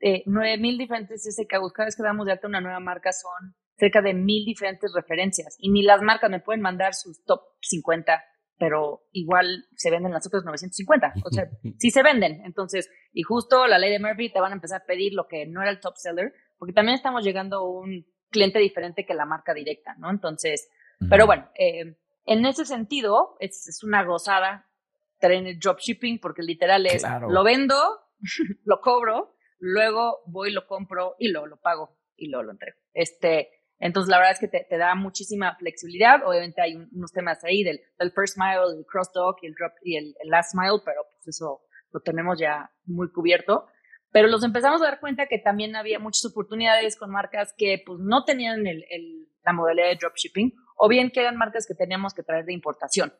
eh, 9000 diferentes SKUs. Cada vez que damos de alta una nueva marca son cerca de mil diferentes referencias. Y ni las marcas me pueden mandar sus top 50, pero igual se venden las otras 950. O sea, sí se venden. Entonces, y justo la ley de Murphy te van a empezar a pedir lo que no era el top seller, porque también estamos llegando a un cliente diferente que la marca directa, ¿no? Entonces, pero bueno, eh, en ese sentido, es, es una gozada tener dropshipping porque literal es, lo vendo, lo cobro, luego voy, lo compro y luego lo pago y luego lo entrego. Este, entonces, la verdad es que te, te da muchísima flexibilidad. Obviamente hay unos temas ahí del, del, first mile, el cross dock y el drop y el, last mile, pero pues eso lo tenemos ya muy cubierto. Pero los empezamos a dar cuenta que también había muchas oportunidades con marcas que pues no tenían el, el, la modalidad de dropshipping o bien que eran marcas que teníamos que traer de importación.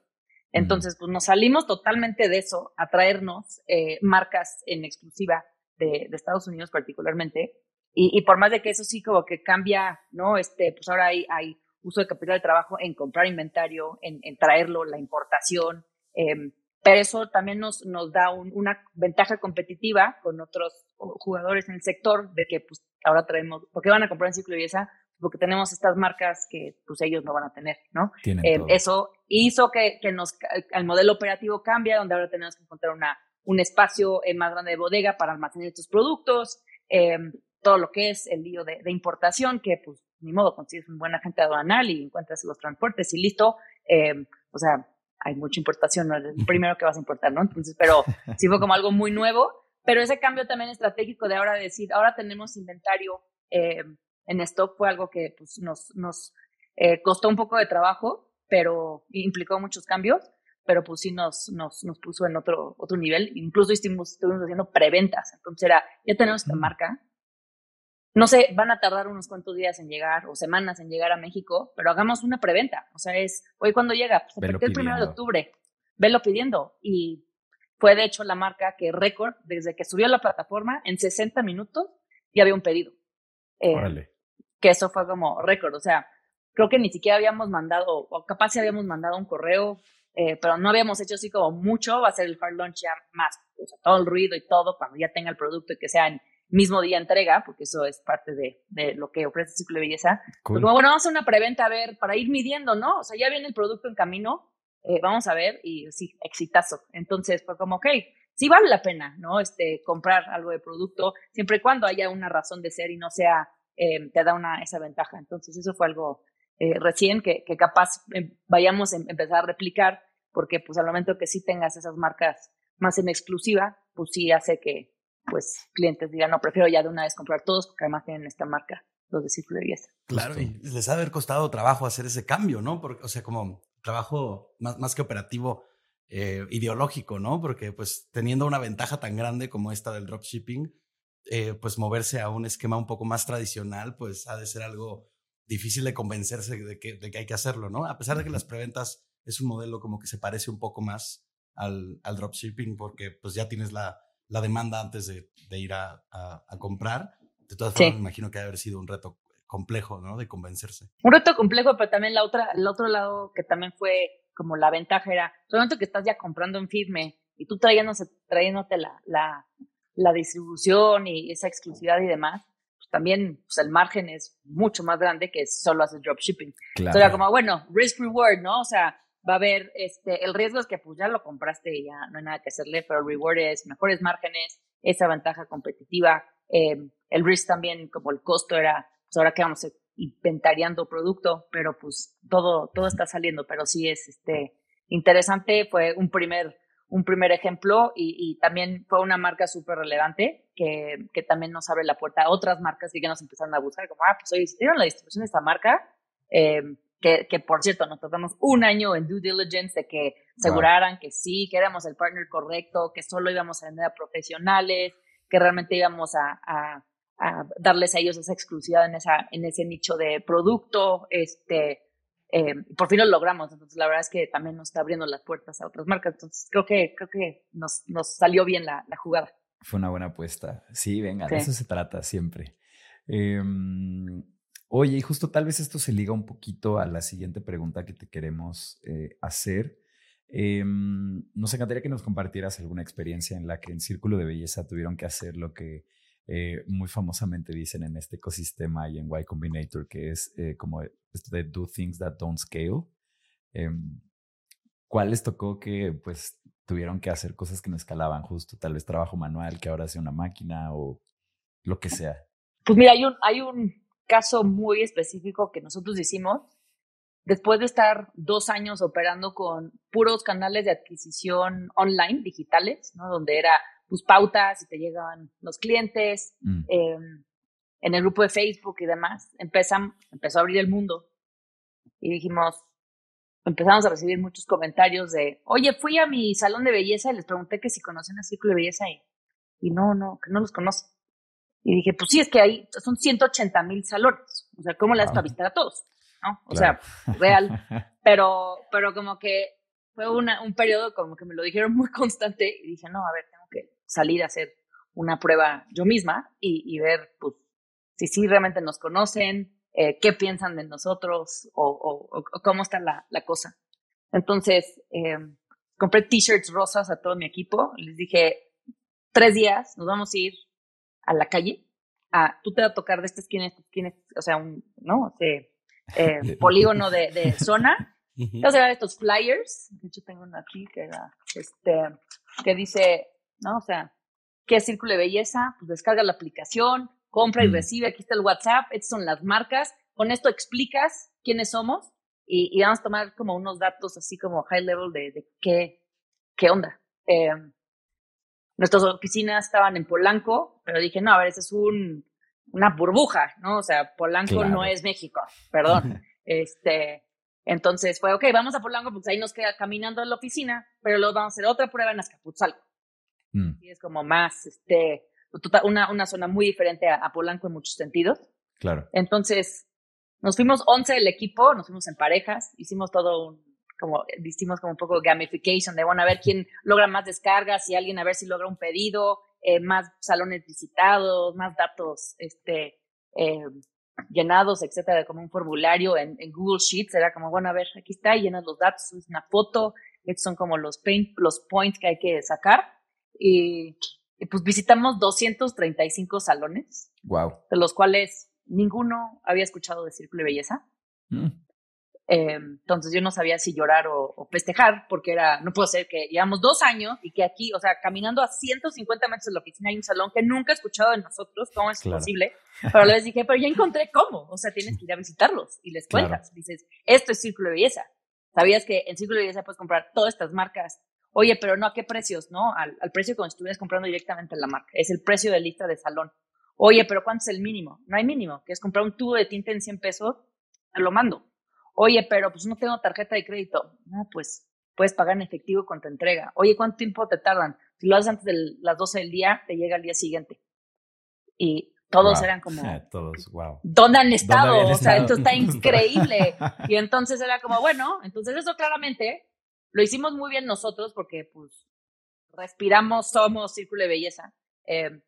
Entonces, pues nos salimos totalmente de eso a traernos eh, marcas en exclusiva de, de, Estados Unidos particularmente. Y, y, por más de que eso sí como que cambia, ¿no? Este, pues ahora hay, hay uso de capital de trabajo en comprar inventario, en, en traerlo, la importación. Eh, pero eso también nos, nos da un, una ventaja competitiva con otros jugadores en el sector de que pues ahora traemos, porque van a comprar en ciclo de belleza, porque tenemos estas marcas que pues ellos no van a tener, ¿no? Eh, eso hizo que, que, nos, el modelo operativo cambia, donde ahora tenemos que encontrar una, un espacio eh, más grande de bodega para almacenar estos productos, eh, todo lo que es el lío de, de, importación, que pues ni modo, consigues un buen agente aduanal y encuentras los transportes y listo, o sea, hay mucha importación, no es el primero que vas a importar, ¿no? Entonces, pero sí fue como algo muy nuevo, pero ese cambio también estratégico de ahora decir, ahora tenemos inventario eh, en stock fue algo que pues, nos, nos eh, costó un poco de trabajo, pero implicó muchos cambios, pero pues sí nos, nos, nos puso en otro, otro nivel. Incluso estuvimos, estuvimos haciendo preventas. Entonces era, ya tenemos esta marca. No sé, van a tardar unos cuantos días en llegar o semanas en llegar a México, pero hagamos una preventa. O sea, es, hoy cuando llega, pues el primero de octubre, velo pidiendo. Y fue de hecho la marca que récord, desde que subió a la plataforma, en 60 minutos ya había un pedido. Eh, que eso fue como récord, o sea, creo que ni siquiera habíamos mandado, o capaz si habíamos mandado un correo, eh, pero no habíamos hecho así como mucho, va a ser el hard launch ya más, o sea, todo el ruido y todo, cuando ya tenga el producto y que sea en mismo día entrega, porque eso es parte de, de lo que ofrece el ciclo de belleza. Pues como, bueno, vamos a hacer una preventa a ver, para ir midiendo, ¿no? O sea, ya viene el producto en camino, eh, vamos a ver, y sí, exitazo. Entonces fue como, ok, sí vale la pena, ¿no? Este, comprar algo de producto, siempre y cuando haya una razón de ser y no sea eh, te da una, esa ventaja. Entonces, eso fue algo eh, recién que, que capaz eh, vayamos a empezar a replicar, porque pues al momento que sí tengas esas marcas más en exclusiva, pues sí hace que pues clientes digan, no, prefiero ya de una vez comprar todos porque además tienen esta marca, los de Círculo de Belleza. Claro, y les ha de haber costado trabajo hacer ese cambio, ¿no? Porque, o sea, como trabajo más, más que operativo, eh, ideológico, ¿no? Porque pues teniendo una ventaja tan grande como esta del dropshipping, eh, pues moverse a un esquema un poco más tradicional, pues ha de ser algo difícil de convencerse de que, de que hay que hacerlo, ¿no? A pesar de que las preventas es un modelo como que se parece un poco más al, al dropshipping porque pues ya tienes la, la demanda antes de, de ir a, a, a, comprar. De todas formas, me imagino que ha haber sido un reto complejo, ¿no? De convencerse. Un reto complejo, pero también la otra, el otro lado que también fue como la ventaja era, solamente que estás ya comprando en firme y tú trayéndote, trayéndote la, la, la distribución y esa exclusividad y demás, pues también pues el margen es mucho más grande que solo hacer dropshipping. Claro. Entonces era como, bueno, risk reward, ¿no? O sea, va a haber, este, el riesgo es que pues ya lo compraste y ya no hay nada que hacerle, pero el reward es mejores márgenes, esa ventaja competitiva, eh, el risk también, como el costo era, pues ahora que vamos a inventariando producto, pero pues todo, todo está saliendo, pero sí es este, interesante, fue un primer, un primer ejemplo y, también fue una marca súper relevante que, que también nos abre la puerta a otras marcas que ya nos empezaron a buscar, como, ah, pues oye, si la distribución de esta marca, eh, que, que, por cierto, nos tardamos un año en due diligence de que aseguraran wow. que sí, que éramos el partner correcto, que solo íbamos a vender a profesionales, que realmente íbamos a, a, a darles a ellos esa exclusividad en, esa, en ese nicho de producto. Este, eh, por fin lo logramos. Entonces, la verdad es que también nos está abriendo las puertas a otras marcas. Entonces, creo que, creo que nos, nos salió bien la, la jugada. Fue una buena apuesta. Sí, venga, sí. de eso se trata siempre. Eh, Oye, y justo tal vez esto se liga un poquito a la siguiente pregunta que te queremos eh, hacer. Eh, nos encantaría que nos compartieras alguna experiencia en la que en Círculo de Belleza tuvieron que hacer lo que eh, muy famosamente dicen en este ecosistema y en Y Combinator, que es eh, como esto de do things that don't scale. Em, ¿Cuál les tocó que pues tuvieron que hacer cosas que no escalaban justo? Tal vez trabajo manual que ahora sea una máquina o lo que sea. Pues mira, hay un, hay un caso muy específico que nosotros hicimos, después de estar dos años operando con puros canales de adquisición online, digitales, ¿no? donde era tus pues, pautas y te llegaban los clientes, mm. eh, en el grupo de Facebook y demás, empezam, empezó a abrir el mundo y dijimos, empezamos a recibir muchos comentarios de, oye, fui a mi salón de belleza y les pregunté que si conocen a Círculo de Belleza y, y no, no, que no los conocen. Y dije, pues sí, es que hay, son 180 mil salones. O sea, ¿cómo le das para visitar a todos? ¿No? O claro. sea, real. Pero, pero como que fue una, un periodo como que me lo dijeron muy constante y dije, no, a ver, tengo que salir a hacer una prueba yo misma y, y ver, pues, si sí realmente nos conocen, eh, qué piensan de nosotros o, o, o cómo está la, la, cosa. Entonces, eh, compré t-shirts rosas a todo mi equipo. Les dije, tres días, nos vamos a ir a la calle, a, tú te va a tocar de esta esquina, esta esquina, o sea, un, ¿no? O sea, eh, polígono de, de zona. Entonces, estos flyers, de hecho tengo uno aquí que era, este, que dice, ¿no? O sea, ¿qué Círculo de Belleza? Pues descarga la aplicación, compra y recibe, aquí está el WhatsApp, estas son las marcas, con esto explicas quiénes somos y, y vamos a tomar como unos datos así como high level de, de qué, qué onda. Eh, Nuestras oficinas estaban en Polanco, pero dije, no, a ver, esa es un, una burbuja, ¿no? O sea, Polanco claro. no es México, perdón. este, entonces fue, ok, vamos a Polanco, pues ahí nos queda caminando a la oficina, pero luego vamos a hacer otra prueba en Azcapotzalco. Mm. Y es como más, este, una, una zona muy diferente a, a, Polanco en muchos sentidos. Claro. Entonces, nos fuimos 11 del equipo, nos fuimos en parejas, hicimos todo un, como hicimos como un poco gamification de bueno a ver quién logra más descargas y alguien a ver si logra un pedido eh, más salones visitados más datos este eh, llenados etcétera como un formulario en, en, Google Sheets. Era como bueno a ver aquí está llenas los datos es una foto estos son como los paint, los points que hay que sacar. Y, y pues visitamos 235 salones wow de los cuales ninguno había escuchado de Círculo de Belleza. Mm. Eh, entonces yo no sabía si llorar o, o, festejar, porque era, no puedo ser que llevamos dos años y que aquí, o sea, caminando a 150 metros de la oficina hay un salón que nunca he escuchado de nosotros, ¿cómo es claro. posible? Pero les dije, pero ya encontré cómo, o sea, tienes que ir a visitarlos y les cuentas, claro. dices, esto es Círculo de Belleza. ¿Sabías que en Círculo de Belleza puedes comprar todas estas marcas Oye, pero no a qué precios, ¿no? Al, precio como si estuvieras comprando directamente en la marca. Es el precio de lista de salón. Oye, pero ¿cuánto es el mínimo? No hay mínimo, que es comprar un tubo de tinta en 100 pesos, lo mando. Oye, pero pues no tengo tarjeta de crédito. No, pues puedes pagar en efectivo con tu entrega. Oye, ¿cuánto tiempo te tardan? Si lo haces antes de las 12 del día, te llega al día siguiente. Y todos eran como, todos, wow. ¿dónde han estado? o sea, esto está increíble. y entonces era como, bueno, entonces eso claramente lo hicimos muy bien nosotros porque pues respiramos, somos círculo de belleza. Eh,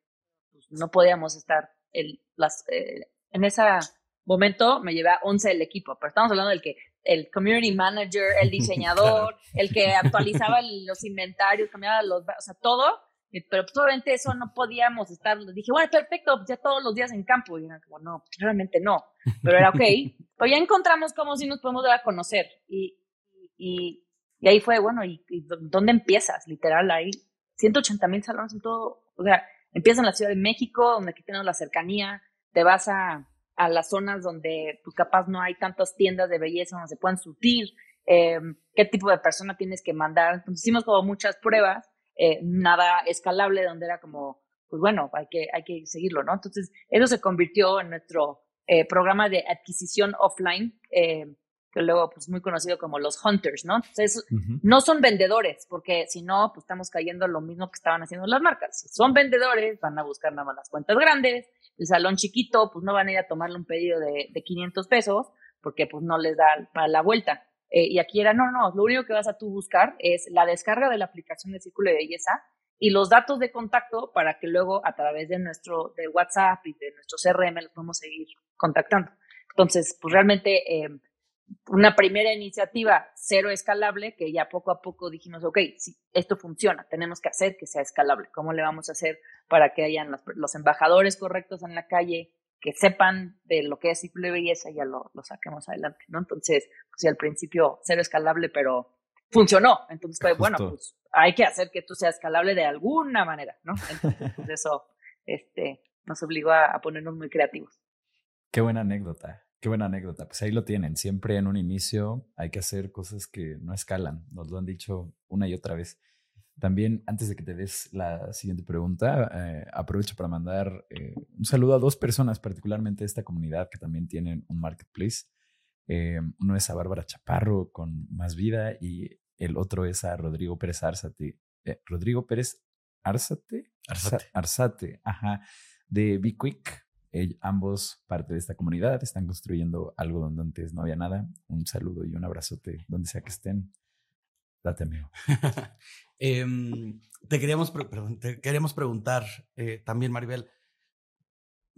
pues, no podíamos estar las, eh, en ese momento, me llevé a 11 del equipo, pero estamos hablando del que el community manager, el diseñador, el que actualizaba los inventarios, cambiaba los, o sea, todo pero pues, obviamente eso no podíamos estar. Dije, bueno, perfecto, pues, ya todos los días en campo. Y era como, no, realmente no. Pero era ok. pero ya encontramos cómo si nos podemos dar a conocer. Y, y, y ahí fue, bueno, ¿y, dónde empiezas? Literal, ahí 180 mil salones en todo. O sea, empiezas en la Ciudad de México, donde aquí tenemos la cercanía, te vas a, a las zonas donde pues capaz no hay tantas tiendas de belleza donde se puedan surtir, eh, qué tipo de persona tienes que mandar. Entonces hicimos como muchas pruebas eh, nada escalable, donde era como, pues bueno, hay que, hay que seguirlo, ¿no? Entonces, eso se convirtió en nuestro eh, programa de adquisición offline, eh, que luego, pues muy conocido como los hunters, ¿no? Entonces, no son vendedores, porque si no, pues estamos cayendo en lo mismo que estaban haciendo las marcas. Si son vendedores, van a buscar nada más las cuentas grandes, el salón chiquito, pues no van a ir a tomarle un pedido de, de 500 pesos, porque pues no les da para la vuelta. Eh, y aquí era, no, no, lo único que vas a tú buscar es la descarga de la aplicación de Círculo de Belleza y los datos de contacto para que luego a través de nuestro de WhatsApp y de nuestro CRM los podemos seguir contactando. Entonces, pues realmente eh, una primera iniciativa cero escalable que ya poco a poco dijimos, ok, si esto funciona, tenemos que hacer que sea escalable. ¿Cómo le vamos a hacer para que hayan los embajadores correctos en la calle, que sepan de lo que es de belleza, ya lo, lo saquemos adelante, ¿no? Entonces, pues al principio cero escalable, pero funcionó. Entonces fue, bueno, pues hay que hacer que esto sea escalable de alguna manera, ¿no? Entonces, pues, eso este, nos obligó a, ponernos muy creativos. Qué buena anécdota, qué buena anécdota. Pues ahí lo tienen. Siempre en un inicio hay que hacer cosas que no escalan. Nos lo han dicho una y otra vez. También, antes de que te des la siguiente pregunta, eh, aprovecho para mandar eh, un saludo a dos personas, particularmente de esta comunidad que también tienen un marketplace. Eh, uno es a Bárbara Chaparro con Más Vida y el otro es a Rodrigo Pérez Arzate. Rodrigo Pérez Arzate. Arzate. Arzate, ajá, de Be Quick. Ambos parte de esta comunidad están construyendo algo donde antes no había nada. Un saludo y un abrazote donde sea que estén. Date, amigo. Em, te, queríamos te queríamos preguntar eh, también, Maribel,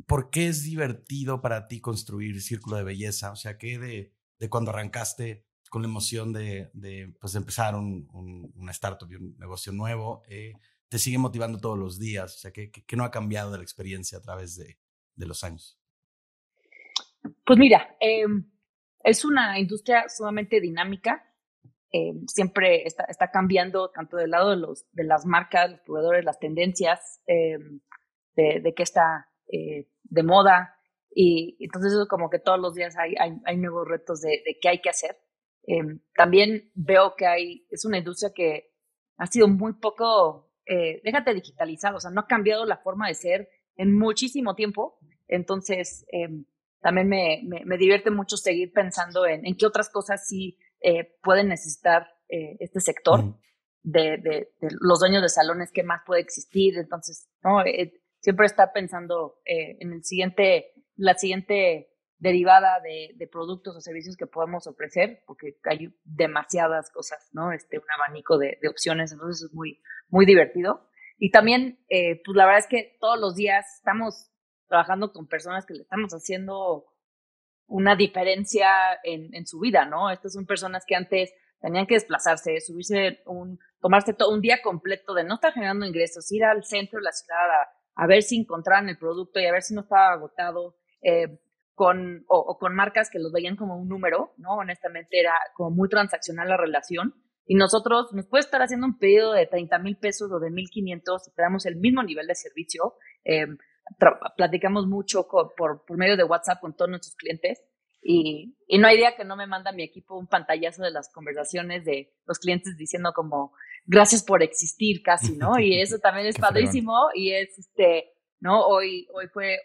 ¿por qué es divertido para ti construir Círculo de Belleza? O sea, ¿qué de, de cuando arrancaste con la emoción de, de pues, empezar un, un, una startup y un negocio nuevo, eh, te sigue motivando todos los días? O sea, ¿qué, qué, no ha cambiado de la experiencia a través de, de los años? Pues mira, em, es una industria sumamente dinámica eh, siempre está, está, cambiando tanto del lado de, los, de las marcas, los proveedores, las tendencias, eh, de, de qué está eh, de moda. Y entonces eso como que todos los días hay, hay, hay nuevos retos de, de, qué hay que hacer. también veo que hay, es una industria que ha sido muy poco, déjate digitalizado, o sea, no ha cambiado la forma de ser en muchísimo tiempo. Entonces, también me, me, me, divierte mucho seguir pensando en, en qué otras cosas sí eh, pueden necesitar eh, este sector de, de, los dueños de salones, qué más puede existir. Entonces, ¿no? Eh, siempre está pensando en el siguiente, la siguiente derivada de, de, productos o servicios que podemos ofrecer, porque hay demasiadas cosas, ¿no? Este, un abanico de, de opciones, entonces es muy, muy divertido. Y también, pues la verdad es que todos los días estamos trabajando con personas que le estamos haciendo una diferencia en, en su vida, ¿no? Estas son personas que antes tenían que desplazarse, subirse un, tomarse todo un día completo de no estar generando ingresos, ir al centro de la ciudad a, a ver si encontraban el producto y a ver si no estaba agotado, eh, con, o, o, con marcas que los veían como un número, ¿no? Honestamente era como muy transaccional la relación. Y nosotros nos puede estar haciendo un pedido de 30 mil pesos o de 1.500 y te el mismo nivel de servicio. Eh, platicamos mucho por, por medio de WhatsApp con todos nuestros clientes y, y, no hay día que no me manda mi equipo un pantallazo de las conversaciones de los clientes diciendo como, gracias por existir casi, ¿no? Y eso también es padrísimo y es, este, ¿no? Hoy, hoy fue,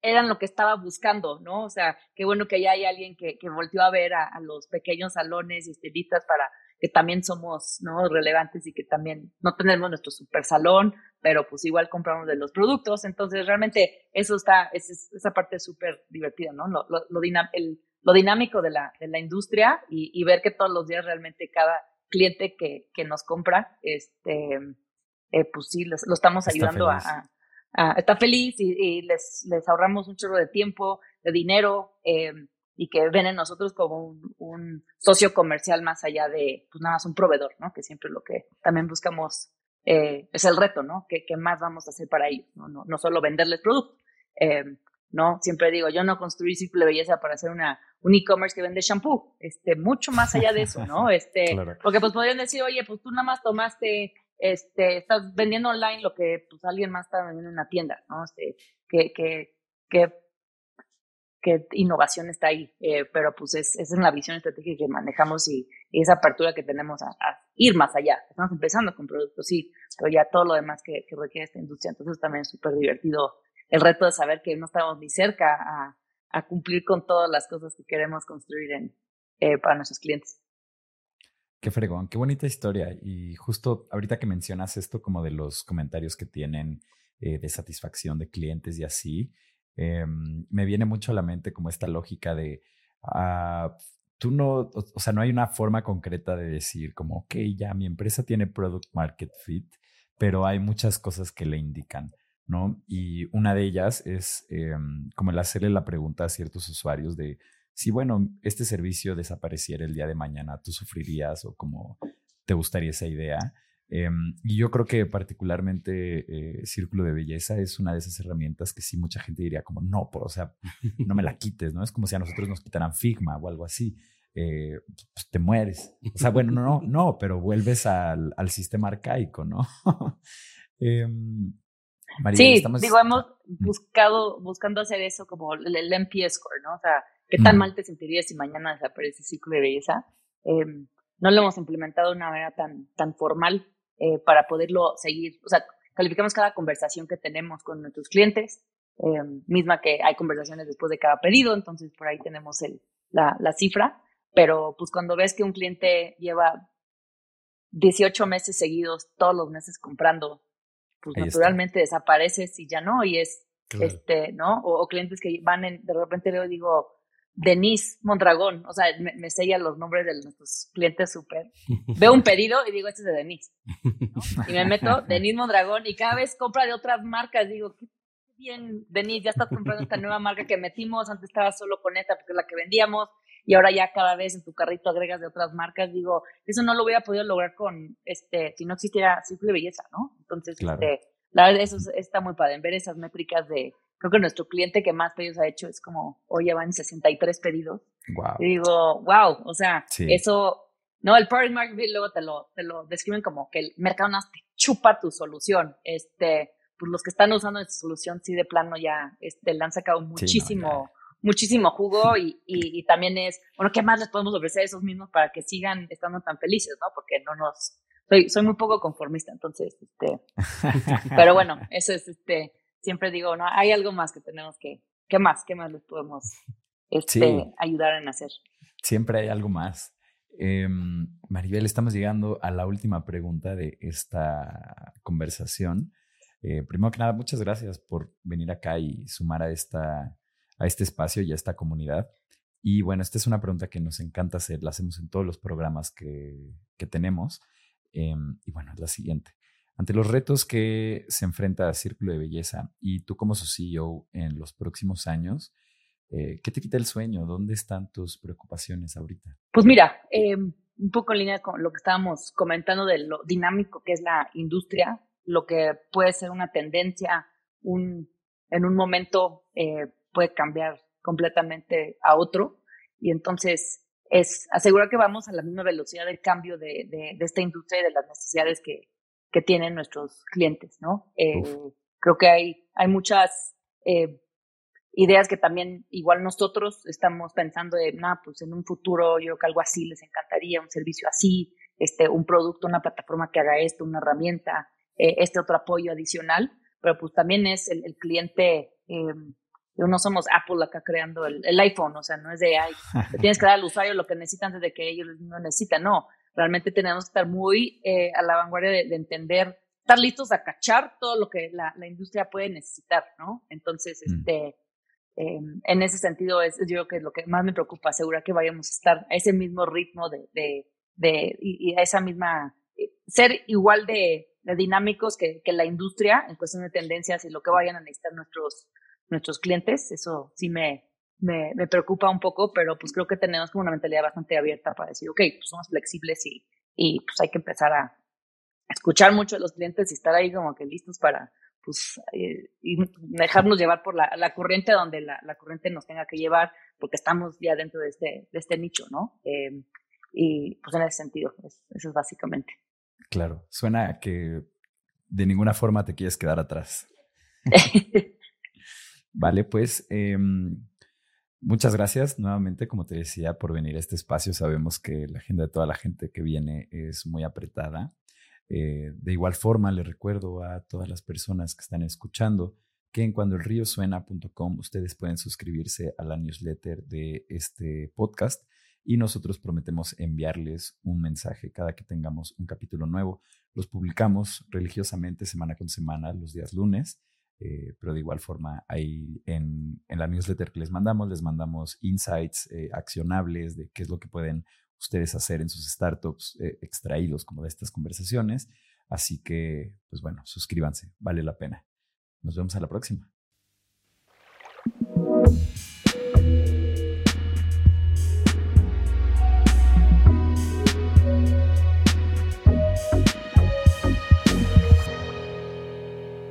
eran lo que estaba buscando, ¿no? O sea, qué bueno que ya hay alguien que, que volteó a ver a, los pequeños salones y estilitas para que también somos, ¿no? Relevantes y que también no tenemos nuestro super salón, pero pues igual compramos de los productos. Entonces, realmente eso está, es, esa parte es súper divertida, ¿no? Lo, lo, lo, el, lo, dinámico de la, de la industria y, y, ver que todos los días realmente cada cliente que, que nos compra, este, eh, pues sí, lo estamos ayudando a, a, Está feliz y, les, les ahorramos un chorro de tiempo, de dinero. Eh, y que ven en nosotros como un, socio comercial más allá de, pues nada más un proveedor, ¿no? Que siempre lo que también buscamos eh, es el reto, ¿no? ¿Qué, más vamos a hacer para ellos? No, no, no solo venderles producto. Eh, no, siempre digo, yo no construí ciclo de belleza para hacer una, un e-commerce que vende shampoo, este, mucho más allá de eso, ¿no? Este, porque pues podrían decir, oye, pues tú nada más tomaste, este, estás vendiendo online lo que pues alguien más está vendiendo en una tienda, ¿no? Este, que, que, que qué innovación está ahí, eh, pero pues es, es la visión estratégica que manejamos y, esa apertura que tenemos a, ir más allá. Estamos empezando con productos, sí, pero ya todo lo demás que, requiere esta industria. Entonces también es súper divertido el reto de saber que no estamos ni cerca a, cumplir con todas las cosas que queremos construir en, eh, para nuestros clientes. Qué fregón, qué bonita historia. Y justo ahorita que mencionas esto como de los comentarios que tienen eh, de satisfacción de clientes y así, Em, me viene mucho a la mente como esta lógica de, ah, tú no, o, sea, no hay una forma concreta de decir como, ok, ya mi empresa tiene product market fit, pero hay muchas cosas que le indican, ¿no? Y una de ellas es em, como el hacerle la pregunta a ciertos usuarios de, si bueno, este servicio desapareciera el día de mañana, ¿tú sufrirías o como te gustaría esa idea? Em, y yo creo que particularmente eh, Círculo de Belleza es una de esas herramientas que sí mucha gente diría como, no, por, o sea, no me la quites, ¿no? Es como si a nosotros nos quitaran Figma o algo así. Eh, pues te mueres. O sea, bueno, no, no, pero vuelves al, al sistema arcaico, ¿no? eh, sí, digo, hemos buscado, buscando hacer eso como el, el MPS score, ¿no? O sea, ¿qué tan mal te sentirías si mañana desaparece Círculo de Belleza? Em, no lo hemos implementado de una manera tan, tan formal, eh, para poderlo seguir. O sea, calificamos cada conversación que tenemos con nuestros clientes, eh, misma que hay conversaciones después de cada pedido, entonces por ahí tenemos el, la, la cifra, pero pues cuando ves que un cliente lleva 18 meses seguidos, todos los meses comprando, pues naturalmente desapareces y ya no, y es, este, ¿no? O, o, clientes que van en, de repente veo, digo, Denise Mondragón, o sea, me, me sella los nombres de nuestros clientes súper. Veo un pedido y digo, este es de Denise. Y me meto, Denise Mondragón, y cada vez compra de otras marcas. Digo, qué bien, Denise, ya estás comprando esta nueva marca que metimos. Antes estaba solo con esta porque es la que vendíamos. Y ahora ya cada vez en tu carrito agregas de otras marcas. Digo, eso no lo hubiera podido lograr con, este, si no existiera Círculo de Belleza, ¿no? Entonces, este, la verdad, eso está muy padre, ver esas métricas de creo que nuestro cliente que más pedidos ha hecho es como, hoy ya van 63 pedidos. Wow. Y digo, wow, o sea, eso, no, el product market fit luego te lo, te lo describen como que el mercado no te chupa tu solución. Este, pues los que están usando esta solución, sí, de plano ya, este, le han sacado muchísimo, muchísimo jugo y, y, y, también es, bueno, ¿qué más les podemos ofrecer a esos mismos para que sigan estando tan felices, no? Porque no nos, soy, soy muy poco conformista, entonces, este, pero bueno, eso es, este, siempre digo, no, hay algo más que tenemos que, ¿qué más? ¿Qué más les podemos este, ayudar en hacer? Siempre hay algo más. Eh, Maribel, estamos llegando a la última pregunta de esta conversación. Eh, primero que nada, muchas gracias por venir acá y sumar a, esta, a este espacio y a esta comunidad. Y bueno, esta es una pregunta que nos encanta hacer, la hacemos en todos los programas que, que tenemos. Eh, y bueno, es la siguiente. Ante los retos que se enfrenta Círculo de Belleza y tú como su CEO en los próximos años, eh, ¿qué te quita el sueño? ¿Dónde están tus preocupaciones ahorita? Pues mira, eh, un poco en línea con lo que estábamos comentando de lo dinámico que es la industria, lo que puede ser una tendencia, un, en un momento eh, puede cambiar completamente a otro. Y entonces es asegurar que vamos a la misma velocidad del cambio de, de, de esta industria y de las necesidades que, que tienen nuestros clientes, ¿no? Eh, creo que hay, hay muchas eh, ideas que también igual nosotros estamos pensando de, nada, pues en un futuro yo creo que algo así les encantaría, un servicio así, este, un producto, una plataforma que haga esto, una herramienta, eh, este otro apoyo adicional, pero pues también es el, cliente, eh, no somos Apple acá creando el, iPhone, o sea, no es de, ay, tienes que dar al usuario lo que necesitan antes de que ellos no necesitan, no, realmente tenemos que estar muy eh, a la vanguardia de, entender, estar listos a cachar todo lo que la, industria puede necesitar, ¿no? Entonces, mm. este, em, en ese sentido, es, yo creo que es lo que más me preocupa, asegurar que vayamos a estar a ese mismo ritmo de, de, de y, a esa misma, eh, ser igual de, dinámicos que, que, la industria en cuestión de tendencias y lo que vayan a necesitar nuestros, nuestros clientes. Eso sí me, me, me, preocupa un poco, pero pues creo que tenemos como una mentalidad bastante abierta para decir, ok, pues somos flexibles y, y pues hay que empezar a escuchar mucho a los clientes y estar ahí como que listos para pues eh, y dejarnos llevar por la, la corriente donde la, la, corriente nos tenga que llevar porque estamos ya dentro de este, de este nicho, ¿no? Eh, y pues en ese sentido, eso es básicamente. Claro, suena a que de ninguna forma te quieres quedar atrás. vale, pues eh, Muchas gracias nuevamente, como te decía, por venir a este espacio. Sabemos que la agenda de toda la gente que viene es muy apretada. Eh, de igual forma, le recuerdo a todas las personas que están escuchando que en cuandoelriosuena.com ustedes pueden suscribirse a la newsletter de este podcast y nosotros prometemos enviarles un mensaje cada que tengamos un capítulo nuevo. Los publicamos religiosamente semana con semana los días lunes eh, pero de igual forma, ahí en, en, la newsletter que les mandamos, les mandamos insights eh, accionables de qué es lo que pueden ustedes hacer en sus startups eh, extraídos como de estas conversaciones. Así que, pues bueno, suscríbanse, vale la pena. Nos vemos a la próxima.